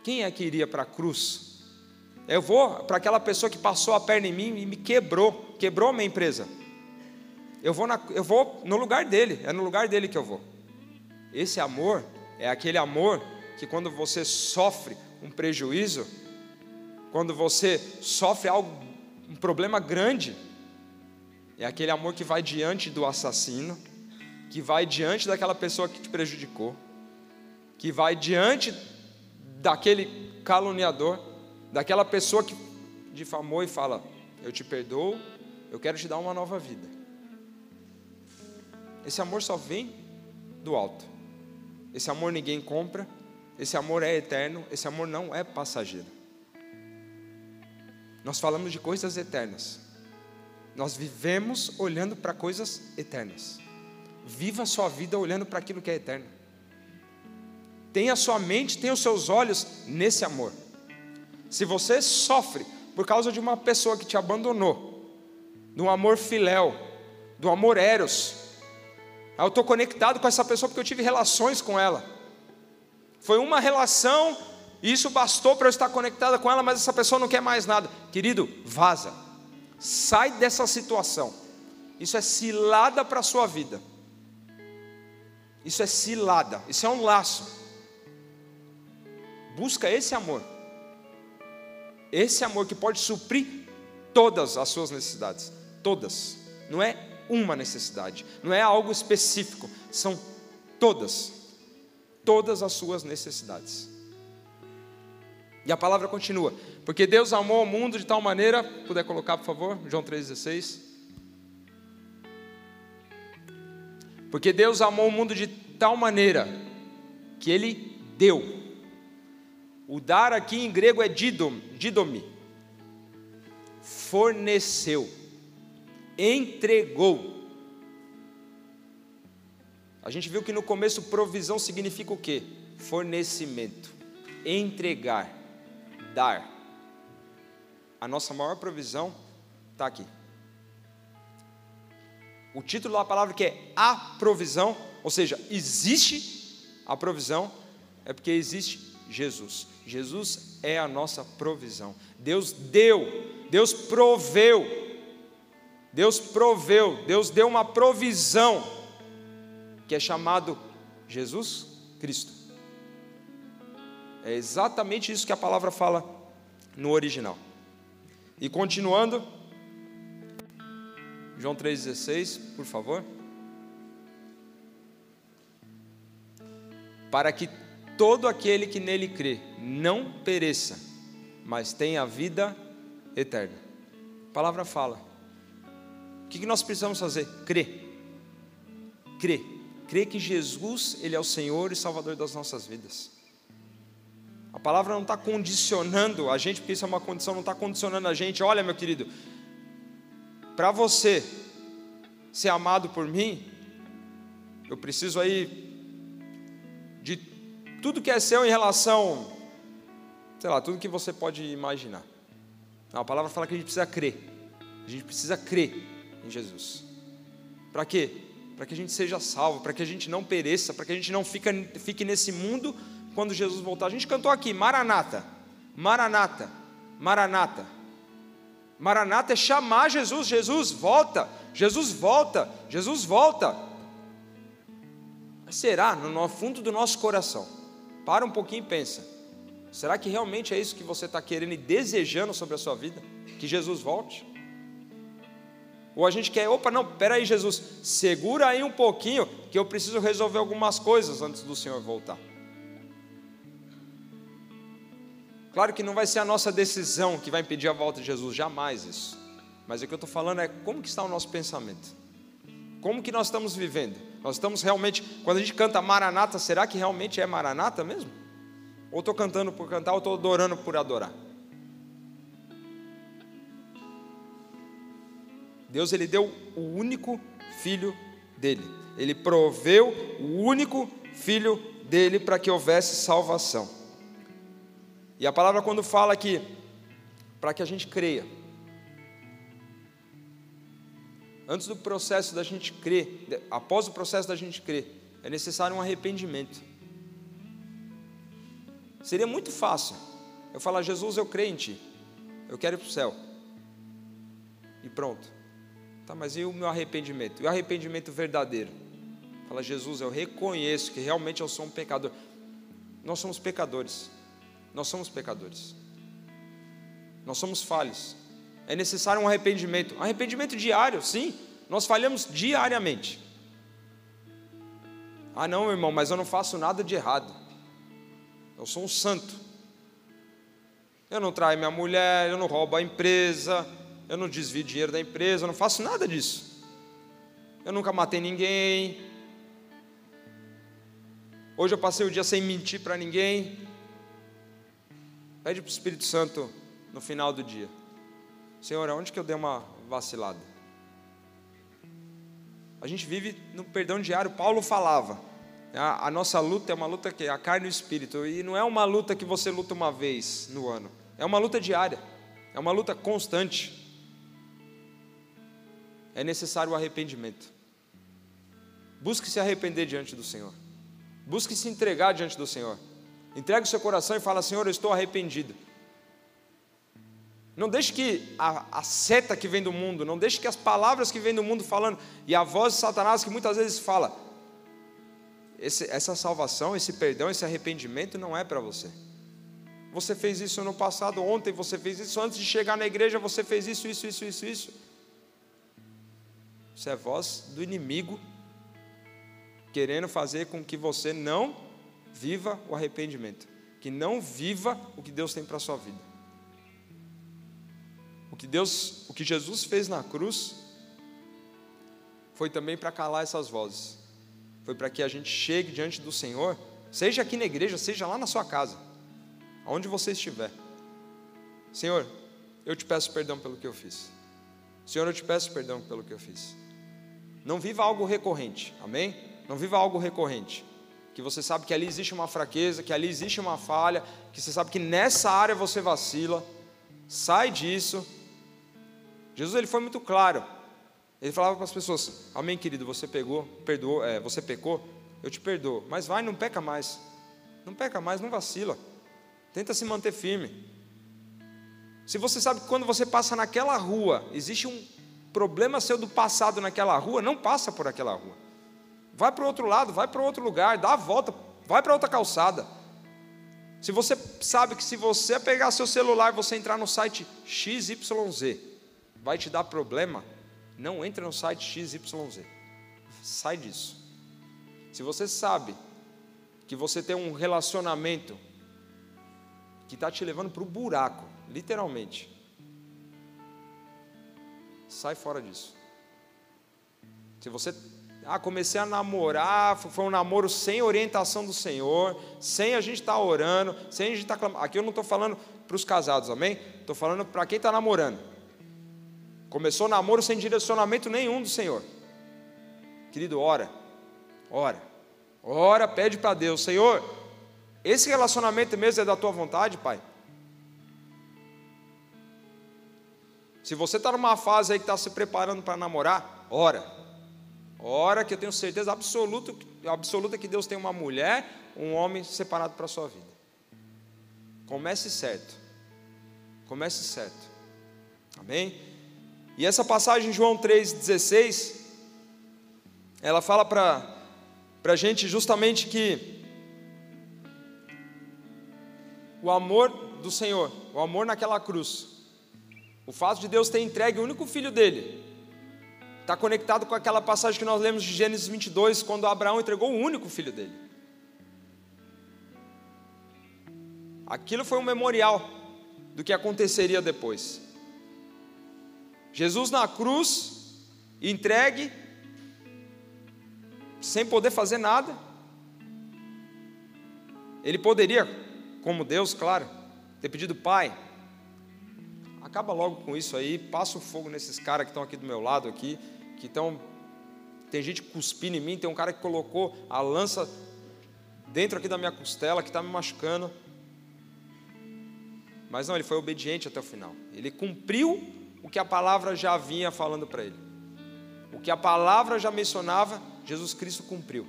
Quem é que iria para a cruz? Eu vou para aquela pessoa que passou a perna em mim e me quebrou, quebrou a minha empresa. Eu vou, na, eu vou no lugar dele, é no lugar dele que eu vou. Esse amor é aquele amor que quando você sofre um prejuízo, quando você sofre algo, um problema grande, é aquele amor que vai diante do assassino, que vai diante daquela pessoa que te prejudicou, que vai diante daquele caluniador, daquela pessoa que difamou e fala: Eu te perdoo, eu quero te dar uma nova vida. Esse amor só vem do alto. Esse amor ninguém compra, esse amor é eterno, esse amor não é passageiro. Nós falamos de coisas eternas. Nós vivemos olhando para coisas eternas. Viva a sua vida olhando para aquilo que é eterno. Tenha sua mente, tenha os seus olhos nesse amor. Se você sofre por causa de uma pessoa que te abandonou, do amor filéu, do amor eros, eu estou conectado com essa pessoa porque eu tive relações com ela. Foi uma relação, e isso bastou para eu estar conectada com ela, mas essa pessoa não quer mais nada. Querido, vaza. Sai dessa situação. Isso é cilada para a sua vida. Isso é cilada, isso é um laço. Busca esse amor. Esse amor que pode suprir todas as suas necessidades. Todas. Não é uma necessidade, não é algo específico, são todas todas as suas necessidades. E a palavra continua, porque Deus amou o mundo de tal maneira, puder colocar por favor, João 3,16. Porque Deus amou o mundo de tal maneira que Ele deu. O dar aqui em grego é didom, didomi. Forneceu, entregou a gente viu que no começo provisão significa o quê? fornecimento, entregar, dar. A nossa maior provisão está aqui. O título da palavra que é a provisão, ou seja, existe a provisão, é porque existe Jesus. Jesus é a nossa provisão. Deus deu, Deus proveu, Deus proveu, Deus deu uma provisão que é chamado Jesus Cristo. É exatamente isso que a palavra fala no original. E continuando, João 3,16, por favor. Para que todo aquele que nele crê não pereça, mas tenha vida eterna. A palavra fala. O que nós precisamos fazer? Crer. Crer. Crer que Jesus, Ele é o Senhor e Salvador das nossas vidas. A palavra não está condicionando a gente, porque isso é uma condição, não está condicionando a gente. Olha, meu querido, para você ser amado por mim, eu preciso aí de tudo que é seu em relação, sei lá, tudo que você pode imaginar. Não, a palavra fala que a gente precisa crer. A gente precisa crer em Jesus. Para quê? Para que a gente seja salvo, para que a gente não pereça, para que a gente não fique, fique nesse mundo quando Jesus voltar. A gente cantou aqui, Maranata, Maranata, Maranata. Maranata é chamar Jesus, Jesus volta, Jesus volta, Jesus volta. Mas será no fundo do nosso coração? Para um pouquinho e pensa. Será que realmente é isso que você está querendo e desejando sobre a sua vida? Que Jesus volte? Ou a gente quer, opa, não, peraí, Jesus, segura aí um pouquinho, que eu preciso resolver algumas coisas antes do Senhor voltar. Claro que não vai ser a nossa decisão que vai impedir a volta de Jesus, jamais isso. Mas o que eu estou falando é como que está o nosso pensamento. Como que nós estamos vivendo? Nós estamos realmente, quando a gente canta Maranata, será que realmente é Maranata mesmo? Ou estou cantando por cantar, ou estou adorando por adorar? Deus ele deu o único filho dele. Ele proveu o único filho dele para que houvesse salvação. E a palavra, quando fala que, para que a gente creia, antes do processo da gente crer, após o processo da gente crer, é necessário um arrependimento. Seria muito fácil eu falar, Jesus, eu creio em Ti, eu quero ir para o céu. E pronto. Tá, mas e o meu arrependimento? E o arrependimento verdadeiro? Fala, Jesus, eu reconheço que realmente eu sou um pecador. Nós somos pecadores. Nós somos pecadores. Nós somos falhos. É necessário um arrependimento. Arrependimento diário, sim. Nós falhamos diariamente. Ah, não, irmão, mas eu não faço nada de errado. Eu sou um santo. Eu não traio minha mulher, eu não roubo a empresa, eu não desvio dinheiro da empresa, eu não faço nada disso. Eu nunca matei ninguém. Hoje eu passei o dia sem mentir para ninguém. Pede para o Espírito Santo no final do dia: Senhor, aonde que eu dei uma vacilada? A gente vive no perdão diário. Paulo falava: a, a nossa luta é uma luta que é a carne e o espírito, e não é uma luta que você luta uma vez no ano, é uma luta diária, é uma luta constante. É necessário o arrependimento. Busque se arrepender diante do Senhor. Busque se entregar diante do Senhor. Entrega o seu coração e fala: Senhor, eu estou arrependido. Não deixe que a, a, seta que vem do mundo, não deixe que as palavras que vêm do mundo falando, e a voz de Satanás que muitas vezes fala, esse, essa salvação, esse perdão, esse arrependimento não é para você. Você fez isso no passado, ontem você fez isso, antes de chegar na igreja você fez isso, isso, isso, isso, isso. Isso é voz do inimigo querendo fazer com que você não viva o arrependimento, que não viva o que Deus tem para a sua vida. O que Deus, o que Jesus fez na cruz foi também para calar essas vozes. Foi para que a gente chegue diante do Senhor, seja aqui na igreja, seja lá na sua casa, aonde você estiver. Senhor, eu te peço perdão pelo que eu fiz. Senhor, eu te peço perdão pelo que eu fiz. Não viva algo recorrente, amém? Não viva algo recorrente que você sabe que ali existe uma fraqueza, que ali existe uma falha, que você sabe que nessa área você vacila, sai disso. Jesus ele foi muito claro. Ele falava para as pessoas: Amém, querido, você pegou, perdoou, é, você pecou, eu te perdoo, mas vai, não peca mais, não peca mais, não vacila, tenta se manter firme. Se você sabe que quando você passa naquela rua, existe um problema seu do passado naquela rua, não passa por aquela rua. Vai para o outro lado, vai para outro lugar, dá a volta, vai para outra calçada. Se você sabe que se você pegar seu celular, você entrar no site XYZ, vai te dar problema, não entre no site XYZ. Sai disso. Se você sabe que você tem um relacionamento que está te levando para o buraco, literalmente, sai fora disso. Se você ah, comecei a namorar, foi um namoro sem orientação do Senhor, sem a gente estar tá orando, sem a gente estar tá clamando. Aqui eu não estou falando para os casados, amém? Estou falando para quem está namorando. Começou o namoro sem direcionamento nenhum do Senhor. Querido, ora, ora, ora, pede para Deus, Senhor, esse relacionamento mesmo é da tua vontade, Pai? Se você está numa fase aí que está se preparando para namorar, ora. Ora que eu tenho certeza absoluta, absoluta que Deus tem uma mulher, um homem separado para a sua vida. Comece certo. Comece certo. Amém? E essa passagem, João 3,16, ela fala para a gente justamente que o amor do Senhor, o amor naquela cruz, o fato de Deus ter entregue o único filho dele está conectado com aquela passagem que nós lemos de Gênesis 22, quando Abraão entregou o único filho dele. Aquilo foi um memorial do que aconteceria depois. Jesus na cruz, entregue, sem poder fazer nada. Ele poderia, como Deus, claro, ter pedido, Pai, acaba logo com isso aí, passa o fogo nesses caras que estão aqui do meu lado aqui, que estão tem gente cuspindo em mim, tem um cara que colocou a lança dentro aqui da minha costela, que está me machucando. Mas não, ele foi obediente até o final. Ele cumpriu o que a palavra já vinha falando para ele. O que a palavra já mencionava, Jesus Cristo cumpriu.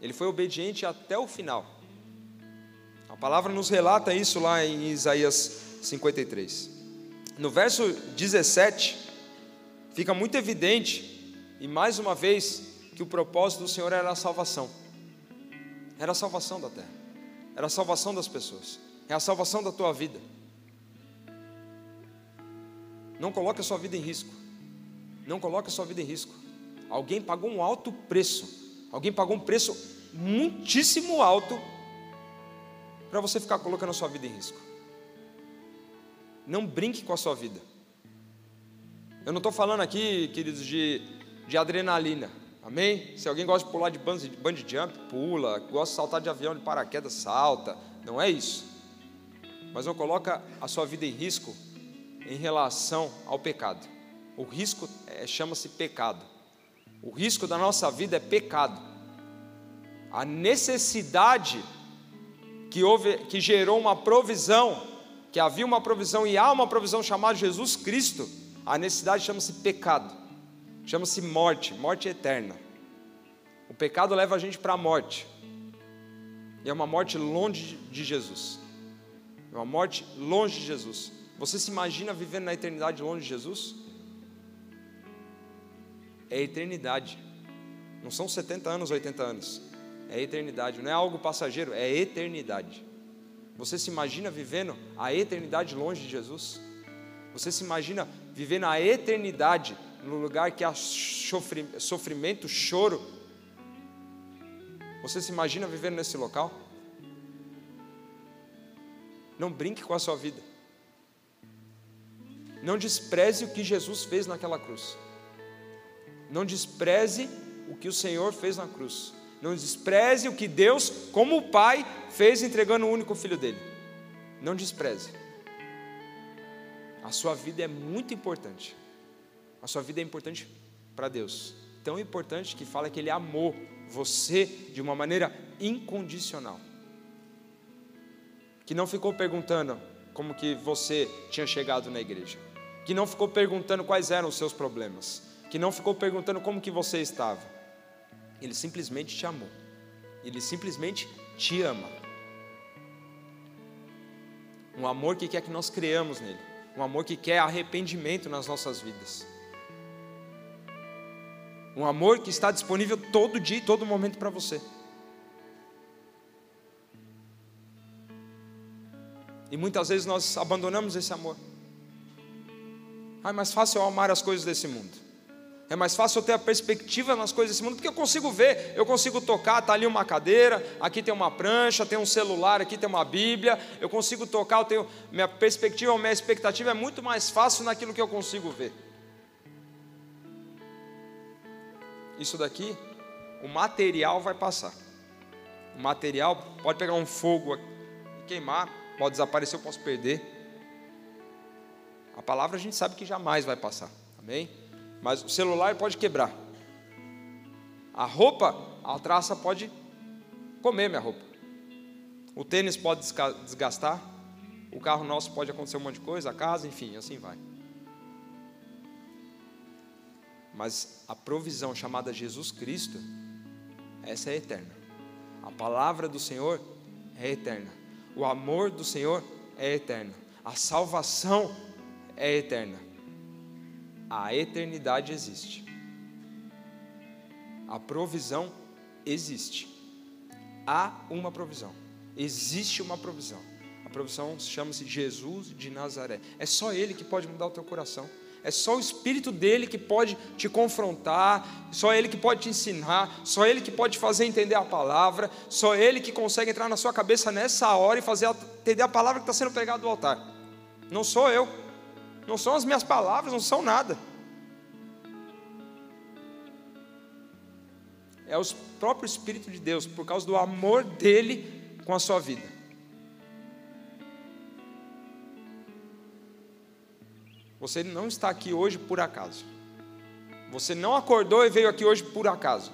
Ele foi obediente até o final. A palavra nos relata isso lá em Isaías 53. No verso 17, fica muito evidente, e mais uma vez, que o propósito do Senhor era a salvação. Era a salvação da terra, era a salvação das pessoas, é a salvação da tua vida. Não coloque a sua vida em risco. Não coloque a sua vida em risco. Alguém pagou um alto preço. Alguém pagou um preço muitíssimo alto para você ficar colocando a sua vida em risco. Não brinque com a sua vida. Eu não estou falando aqui, queridos, de, de adrenalina. Amém? Se alguém gosta de pular de bungee jump, pula. Gosta de saltar de avião de paraquedas, salta. Não é isso. Mas não coloca a sua vida em risco em relação ao pecado. O risco é, chama-se pecado. O risco da nossa vida é pecado. A necessidade que houve, que gerou uma provisão que havia uma provisão e há uma provisão chamada Jesus Cristo, a necessidade chama-se pecado, chama-se morte, morte eterna. O pecado leva a gente para a morte, e é uma morte longe de Jesus, é uma morte longe de Jesus. Você se imagina vivendo na eternidade longe de Jesus? É eternidade, não são 70 anos, 80 anos, é eternidade, não é algo passageiro, é eternidade. Você se imagina vivendo a eternidade longe de Jesus? Você se imagina vivendo a eternidade no lugar que há sofrimento, choro? Você se imagina vivendo nesse local? Não brinque com a sua vida. Não despreze o que Jesus fez naquela cruz. Não despreze o que o Senhor fez na cruz. Não despreze o que Deus, como Pai, fez entregando o único filho dele. Não despreze. A sua vida é muito importante. A sua vida é importante para Deus. Tão importante que fala que Ele amou você de uma maneira incondicional. Que não ficou perguntando como que você tinha chegado na igreja. Que não ficou perguntando quais eram os seus problemas. Que não ficou perguntando como que você estava. Ele simplesmente te amou. Ele simplesmente te ama. Um amor que quer que nós criamos nele. Um amor que quer arrependimento nas nossas vidas. Um amor que está disponível todo dia e todo momento para você. E muitas vezes nós abandonamos esse amor. Ah, é mais fácil eu amar as coisas desse mundo. É mais fácil eu ter a perspectiva nas coisas desse mundo, porque eu consigo ver, eu consigo tocar, está ali uma cadeira, aqui tem uma prancha, tem um celular, aqui tem uma Bíblia, eu consigo tocar, eu tenho, minha perspectiva, minha expectativa é muito mais fácil naquilo que eu consigo ver. Isso daqui, o material vai passar. O material pode pegar um fogo e queimar, pode desaparecer, eu posso perder. A palavra a gente sabe que jamais vai passar. Amém? Mas o celular pode quebrar. A roupa, a traça pode comer minha roupa. O tênis pode desgastar. O carro nosso pode acontecer um monte de coisa, a casa, enfim, assim vai. Mas a provisão chamada Jesus Cristo, essa é eterna. A palavra do Senhor é eterna. O amor do Senhor é eterno. A salvação é eterna a eternidade existe. A provisão existe. Há uma provisão. Existe uma provisão. A provisão chama-se Jesus de Nazaré. É só Ele que pode mudar o teu coração. É só o Espírito dele que pode te confrontar, só Ele que pode te ensinar, só Ele que pode fazer entender a palavra, só Ele que consegue entrar na sua cabeça nessa hora e fazer entender a palavra que está sendo pregada do altar. Não sou eu. Não são as minhas palavras, não são nada. É o próprio Espírito de Deus, por causa do amor dele com a sua vida. Você não está aqui hoje por acaso. Você não acordou e veio aqui hoje por acaso.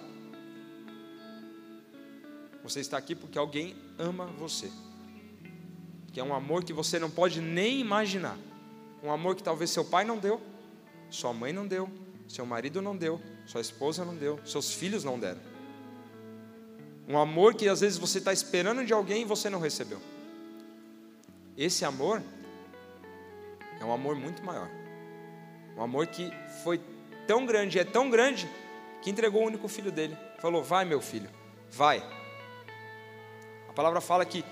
Você está aqui porque alguém ama você. Que é um amor que você não pode nem imaginar. Um amor que talvez seu pai não deu, sua mãe não deu, seu marido não deu, sua esposa não deu, seus filhos não deram. Um amor que às vezes você está esperando de alguém e você não recebeu. Esse amor é um amor muito maior. Um amor que foi tão grande, é tão grande, que entregou o único filho dele. Falou: Vai, meu filho, vai. A palavra fala que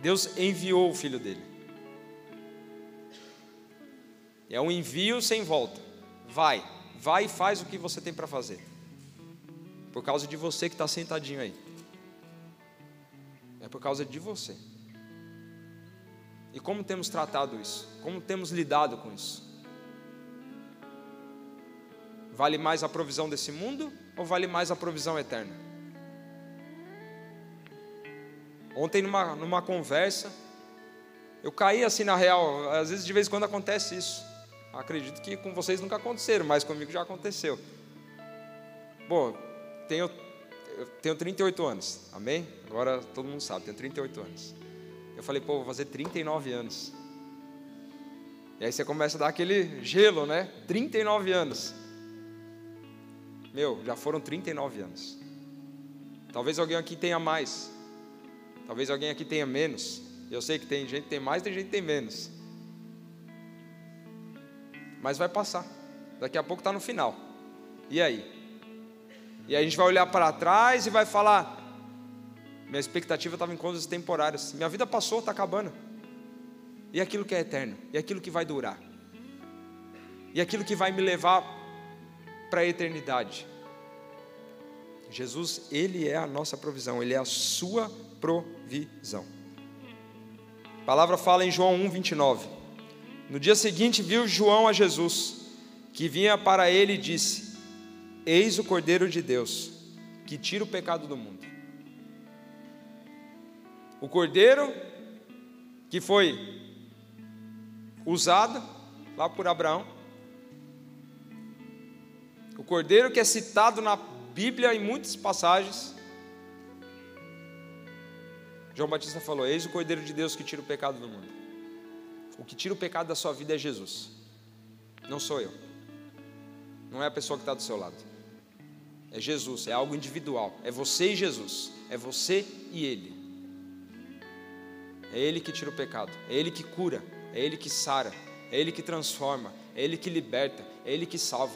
Deus enviou o filho dele. É um envio sem volta. Vai, vai e faz o que você tem para fazer. Por causa de você que está sentadinho aí. É por causa de você. E como temos tratado isso? Como temos lidado com isso? Vale mais a provisão desse mundo ou vale mais a provisão eterna? Ontem, numa, numa conversa, eu caí assim na real. Às vezes, de vez em quando, acontece isso. Acredito que com vocês nunca aconteceram, mas comigo já aconteceu. Bom, tenho, eu tenho 38 anos, amém? Agora todo mundo sabe, tenho 38 anos. Eu falei, pô, vou fazer 39 anos. E aí você começa a dar aquele gelo, né? 39 anos. Meu, já foram 39 anos. Talvez alguém aqui tenha mais. Talvez alguém aqui tenha menos. Eu sei que tem gente que tem mais, tem gente que tem menos mas vai passar. Daqui a pouco está no final. E aí? E aí a gente vai olhar para trás e vai falar: minha expectativa estava em coisas temporárias. Minha vida passou, está acabando. E aquilo que é eterno? E aquilo que vai durar? E aquilo que vai me levar para a eternidade? Jesus, Ele é a nossa provisão, Ele é a sua provisão. A palavra fala em João 1, 29. No dia seguinte, viu João a Jesus, que vinha para ele e disse: Eis o Cordeiro de Deus, que tira o pecado do mundo. O Cordeiro que foi usado lá por Abraão, o Cordeiro que é citado na Bíblia em muitas passagens, João Batista falou: Eis o Cordeiro de Deus que tira o pecado do mundo. O que tira o pecado da sua vida é Jesus, não sou eu, não é a pessoa que está do seu lado, é Jesus, é algo individual, é você e Jesus, é você e Ele. É Ele que tira o pecado, é Ele que cura, é Ele que sara, é Ele que transforma, é Ele que liberta, é Ele que salva.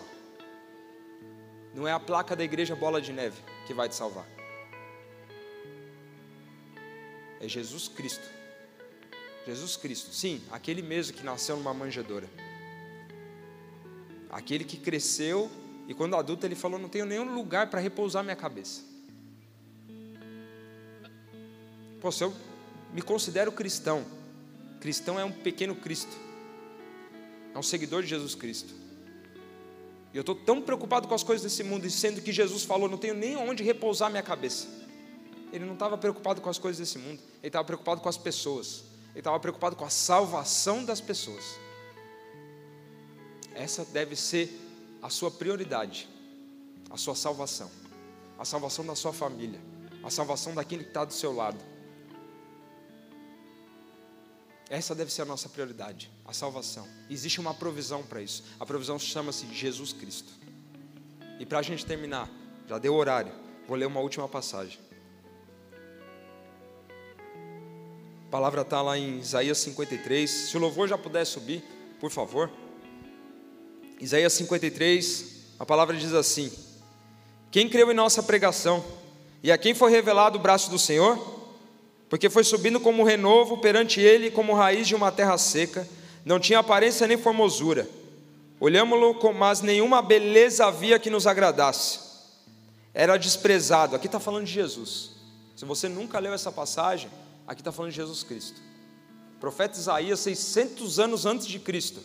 Não é a placa da igreja bola de neve que vai te salvar. É Jesus Cristo. Jesus Cristo, sim, aquele mesmo que nasceu numa manjedoura. Aquele que cresceu e quando adulto ele falou: Não tenho nenhum lugar para repousar minha cabeça. Pô, se eu me considero cristão, cristão é um pequeno Cristo, é um seguidor de Jesus Cristo. E eu estou tão preocupado com as coisas desse mundo, e sendo que Jesus falou: Não tenho nem onde repousar minha cabeça. Ele não estava preocupado com as coisas desse mundo, ele estava preocupado com as pessoas, ele estava preocupado com a salvação das pessoas. Essa deve ser a sua prioridade, a sua salvação, a salvação da sua família, a salvação daquele que está do seu lado. Essa deve ser a nossa prioridade, a salvação. Existe uma provisão para isso. A provisão chama-se Jesus Cristo. E para a gente terminar, já deu horário, vou ler uma última passagem. A palavra está lá em Isaías 53. Se o louvor já puder subir, por favor. Isaías 53, a palavra diz assim: Quem creu em nossa pregação e a quem foi revelado o braço do Senhor? Porque foi subindo como renovo perante ele, como raiz de uma terra seca, não tinha aparência nem formosura. Olhámo-lo, mas nenhuma beleza havia que nos agradasse. Era desprezado. Aqui está falando de Jesus. Se você nunca leu essa passagem, Aqui está falando de Jesus Cristo. O profeta Isaías, 600 anos antes de Cristo,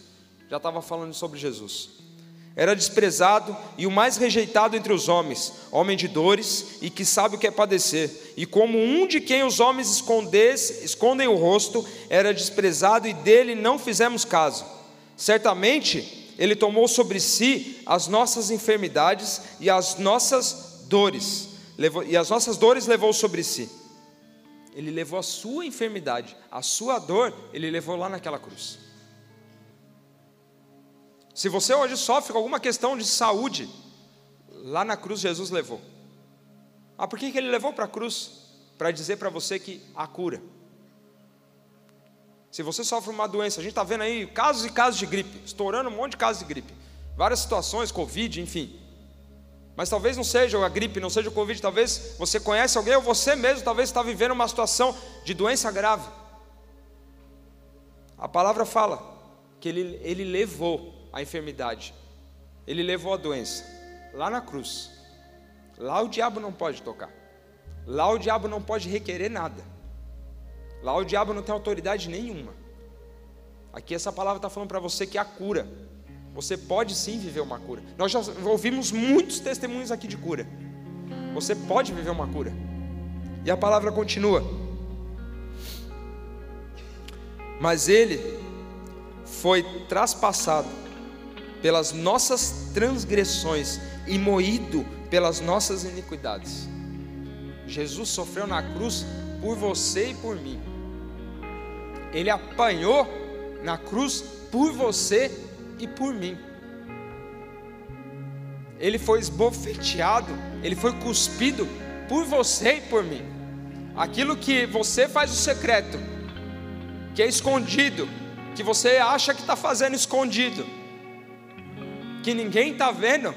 já estava falando sobre Jesus. Era desprezado e o mais rejeitado entre os homens, homem de dores e que sabe o que é padecer. E como um de quem os homens escondem o rosto, era desprezado e dele não fizemos caso. Certamente ele tomou sobre si as nossas enfermidades e as nossas dores, e as nossas dores levou sobre si. Ele levou a sua enfermidade, a sua dor, ele levou lá naquela cruz. Se você hoje sofre com alguma questão de saúde, lá na cruz Jesus levou. Ah, por que, que ele levou para a cruz? Para dizer para você que a cura. Se você sofre uma doença, a gente está vendo aí casos e casos de gripe, estourando um monte de casos de gripe, várias situações, Covid, enfim. Mas talvez não seja a gripe, não seja o Covid, talvez você conhece alguém ou você mesmo talvez está vivendo uma situação de doença grave. A palavra fala que ele, ele levou a enfermidade, ele levou a doença lá na cruz. Lá o diabo não pode tocar, lá o diabo não pode requerer nada, lá o diabo não tem autoridade nenhuma. Aqui essa palavra está falando para você que a cura você pode sim viver uma cura. Nós já ouvimos muitos testemunhos aqui de cura. Você pode viver uma cura. E a palavra continua. Mas ele foi traspassado pelas nossas transgressões e moído pelas nossas iniquidades. Jesus sofreu na cruz por você e por mim. Ele apanhou na cruz por você e por mim. Ele foi esbofeteado, ele foi cuspido por você e por mim. Aquilo que você faz o secreto, que é escondido, que você acha que está fazendo escondido, que ninguém está vendo,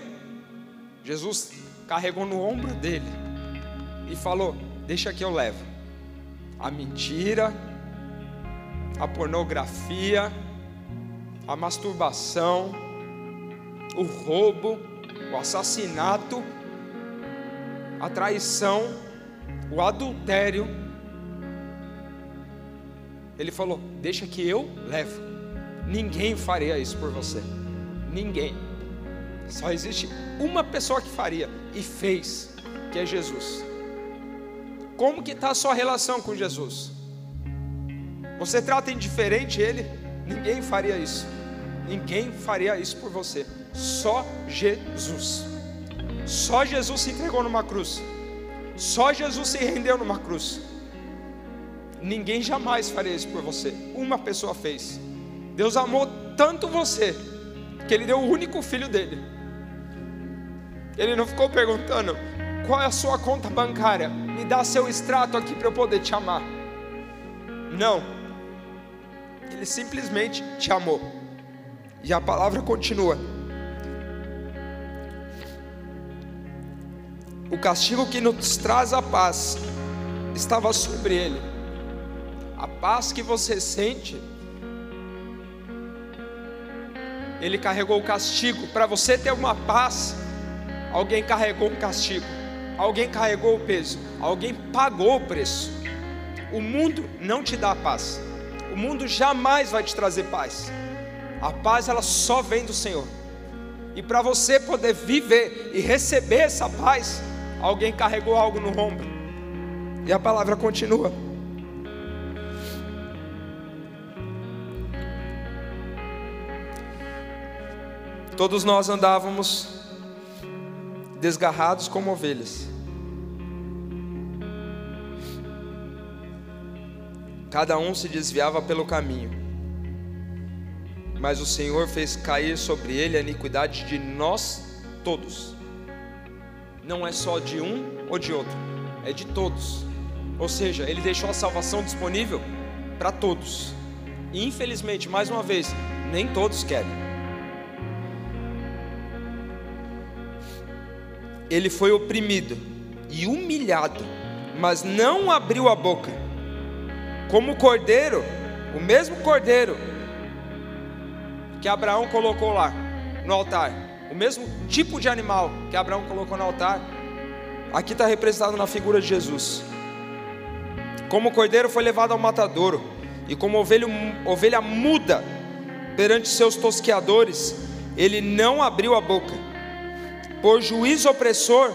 Jesus carregou no ombro dele e falou: Deixa que eu levo. A mentira, a pornografia, a masturbação, o roubo, o assassinato, a traição, o adultério. Ele falou: Deixa que eu levo. Ninguém faria isso por você. Ninguém. Só existe uma pessoa que faria e fez, que é Jesus. Como que está a sua relação com Jesus? Você trata indiferente ele? Ninguém faria isso. Ninguém faria isso por você. Só Jesus. Só Jesus se entregou numa cruz. Só Jesus se rendeu numa cruz. Ninguém jamais faria isso por você. Uma pessoa fez. Deus amou tanto você que Ele deu o único filho dele. Ele não ficou perguntando qual é a sua conta bancária, me dá seu extrato aqui para eu poder te amar. Não, Ele simplesmente te amou. E a palavra continua. O castigo que nos traz a paz estava sobre ele. A paz que você sente, ele carregou o castigo. Para você ter uma paz, alguém carregou um castigo, alguém carregou o peso, alguém pagou o preço. O mundo não te dá paz, o mundo jamais vai te trazer paz. A paz ela só vem do Senhor. E para você poder viver e receber essa paz, alguém carregou algo no ombro. E a palavra continua. Todos nós andávamos desgarrados como ovelhas. Cada um se desviava pelo caminho. Mas o Senhor fez cair sobre ele a iniquidade de nós todos. Não é só de um ou de outro, é de todos. Ou seja, ele deixou a salvação disponível para todos. E infelizmente, mais uma vez, nem todos querem. ele foi oprimido e humilhado, mas não abriu a boca. Como o cordeiro, o mesmo cordeiro que Abraão colocou lá no altar, o mesmo tipo de animal que Abraão colocou no altar, aqui está representado na figura de Jesus. Como o cordeiro foi levado ao matadouro, e como ovelha, ovelha muda perante seus tosqueadores, ele não abriu a boca por juízo opressor,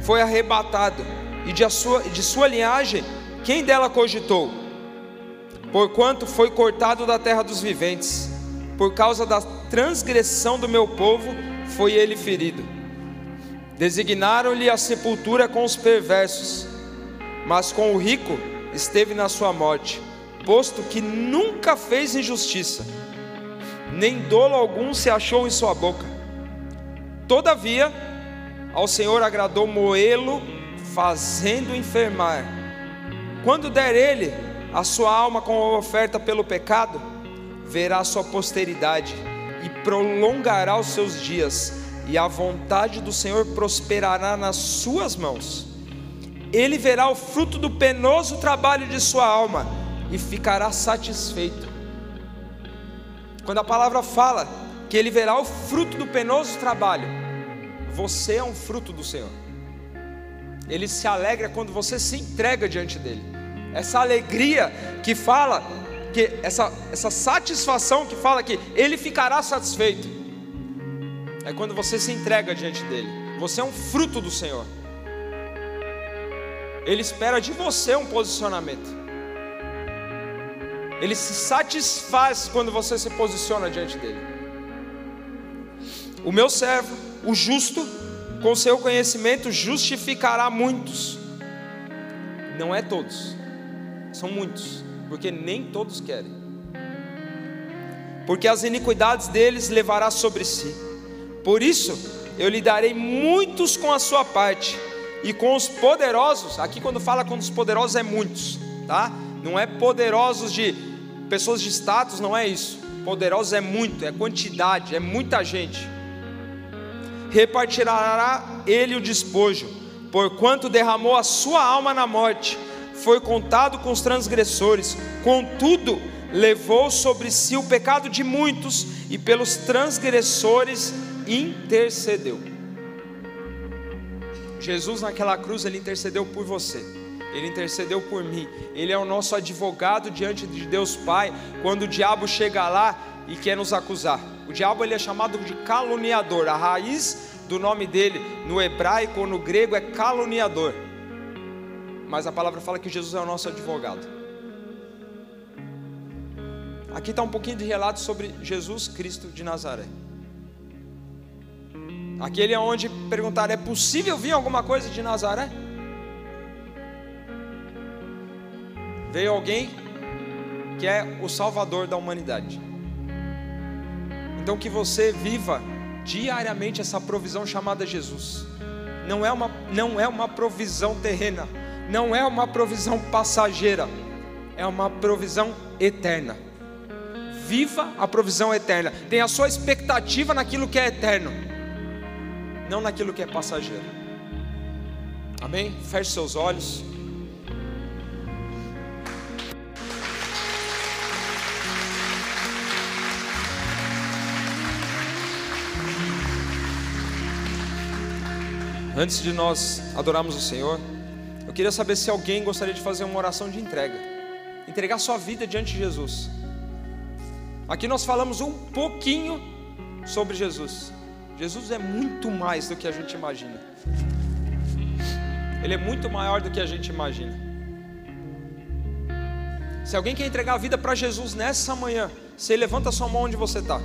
foi arrebatado, e de sua, de sua linhagem, quem dela cogitou? Porquanto foi cortado da terra dos viventes, por causa da transgressão do meu povo, foi ele ferido. Designaram-lhe a sepultura com os perversos, mas com o rico esteve na sua morte, posto que nunca fez injustiça, nem dolo algum se achou em sua boca. Todavia, ao Senhor agradou moê-lo, fazendo enfermar. Quando der ele a sua alma com a oferta pelo pecado, verá sua posteridade e prolongará os seus dias, e a vontade do Senhor prosperará nas suas mãos. Ele verá o fruto do penoso trabalho de sua alma e ficará satisfeito. Quando a palavra fala que ele verá o fruto do penoso trabalho, você é um fruto do Senhor. Ele se alegra quando você se entrega diante dele. Essa alegria que fala, que essa, essa satisfação que fala que ele ficará satisfeito, é quando você se entrega diante dele. Você é um fruto do Senhor. Ele espera de você um posicionamento. Ele se satisfaz quando você se posiciona diante dele. O meu servo o justo, com seu conhecimento, justificará muitos. Não é todos, são muitos, porque nem todos querem. Porque as iniquidades deles levará sobre si. Por isso, eu lhe darei muitos com a sua parte, e com os poderosos, aqui quando fala com os poderosos é muitos, tá? Não é poderosos de pessoas de status, não é isso. Poderosos é muito, é quantidade, é muita gente repartirá ele o despojo, porquanto derramou a sua alma na morte, foi contado com os transgressores, contudo, levou sobre si o pecado de muitos e pelos transgressores intercedeu. Jesus naquela cruz, ele intercedeu por você. Ele intercedeu por mim. Ele é o nosso advogado diante de Deus Pai. Quando o diabo chega lá e quer nos acusar, o diabo ele é chamado de caluniador. A raiz do nome dele no hebraico ou no grego é caluniador. Mas a palavra fala que Jesus é o nosso advogado. Aqui está um pouquinho de relato sobre Jesus Cristo de Nazaré. Aquele é onde perguntaram: é possível vir alguma coisa de Nazaré? Veio alguém que é o Salvador da humanidade. Então que você viva diariamente essa provisão chamada Jesus. Não é uma, não é uma provisão terrena, não é uma provisão passageira, é uma provisão eterna. Viva a provisão eterna. Tenha a sua expectativa naquilo que é eterno, não naquilo que é passageiro. Amém? Feche seus olhos. Antes de nós adorarmos o Senhor, eu queria saber se alguém gostaria de fazer uma oração de entrega, entregar sua vida diante de Jesus. Aqui nós falamos um pouquinho sobre Jesus. Jesus é muito mais do que a gente imagina. Ele é muito maior do que a gente imagina. Se alguém quer entregar a vida para Jesus nessa manhã, você levanta sua mão onde você está.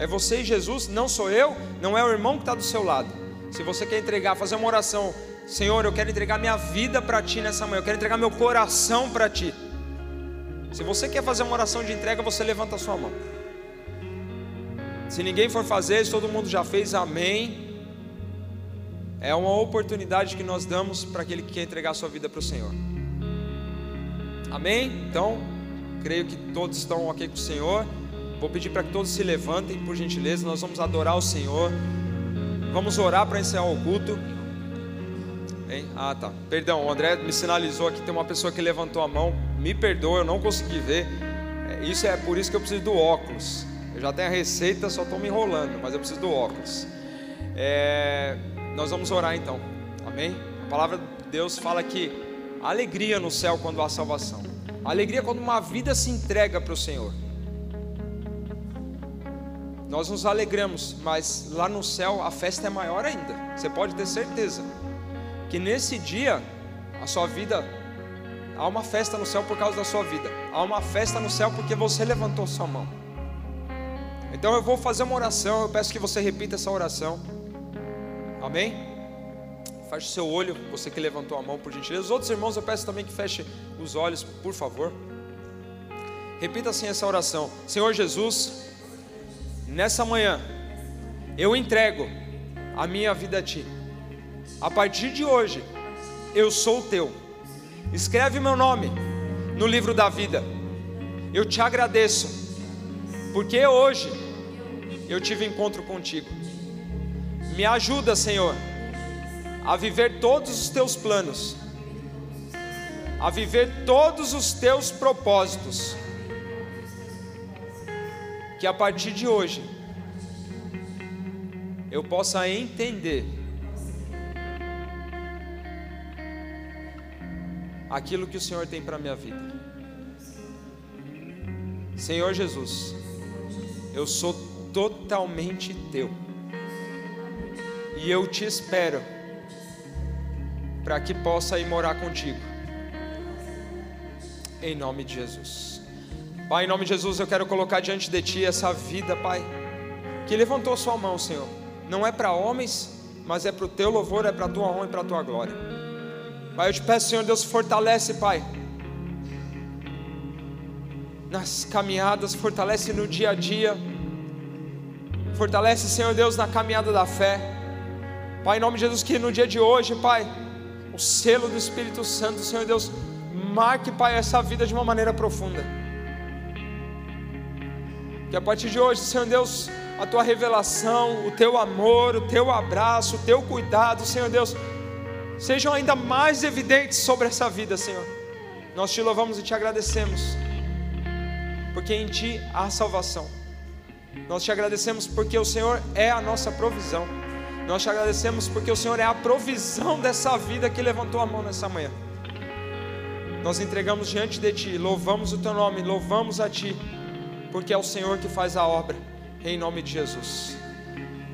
É você e Jesus, não sou eu, não é o irmão que está do seu lado. Se você quer entregar, fazer uma oração, Senhor, eu quero entregar minha vida para Ti nessa manhã, eu quero entregar meu coração para Ti. Se você quer fazer uma oração de entrega, você levanta a sua mão. Se ninguém for fazer, se todo mundo já fez, amém. É uma oportunidade que nós damos para aquele que quer entregar a sua vida para o Senhor. Amém? Então, creio que todos estão ok com o Senhor. Vou pedir para que todos se levantem, por gentileza. Nós vamos adorar o Senhor. Vamos orar para encerrar o culto. Hein? Ah, tá. Perdão, o André me sinalizou aqui. Tem uma pessoa que levantou a mão. Me perdoa, eu não consegui ver. É, isso é por isso que eu preciso do óculos. Eu já tenho a receita, só estou me enrolando, mas eu preciso do óculos. É, nós vamos orar então. Amém? A palavra de Deus fala que alegria no céu quando há salvação. alegria quando uma vida se entrega para o Senhor. Nós nos alegramos, mas lá no céu a festa é maior ainda. Você pode ter certeza que nesse dia a sua vida há uma festa no céu por causa da sua vida. Há uma festa no céu porque você levantou sua mão. Então eu vou fazer uma oração, eu peço que você repita essa oração. Amém? Feche seu olho, você que levantou a mão por gentileza. Os outros irmãos eu peço também que feche os olhos, por favor. Repita assim essa oração. Senhor Jesus, nessa manhã, eu entrego a minha vida a Ti. A partir de hoje, eu sou teu. Escreve meu nome no livro da vida. Eu te agradeço, porque hoje eu tive encontro contigo. Me ajuda, Senhor, a viver todos os teus planos, a viver todos os teus propósitos que a partir de hoje eu possa entender aquilo que o Senhor tem para a minha vida. Senhor Jesus, eu sou totalmente teu. E eu te espero para que possa ir morar contigo. Em nome de Jesus. Pai, em nome de Jesus, eu quero colocar diante de Ti essa vida, Pai, que levantou Sua mão, Senhor. Não é para homens, mas é para o Teu louvor, é para a Tua honra e para a Tua glória. Pai, eu te peço, Senhor Deus, fortalece, Pai, nas caminhadas, fortalece no dia a dia, fortalece, Senhor Deus, na caminhada da fé. Pai, em nome de Jesus, que no dia de hoje, Pai, o selo do Espírito Santo, Senhor Deus, marque, Pai, essa vida de uma maneira profunda. Que a partir de hoje, Senhor Deus, a tua revelação, o teu amor, o teu abraço, o teu cuidado, Senhor Deus, sejam ainda mais evidentes sobre essa vida, Senhor. Nós te louvamos e te agradecemos, porque em ti há salvação. Nós te agradecemos porque o Senhor é a nossa provisão. Nós te agradecemos porque o Senhor é a provisão dessa vida que levantou a mão nessa manhã. Nós entregamos diante de ti, louvamos o teu nome, louvamos a ti porque é o Senhor que faz a obra, em nome de Jesus.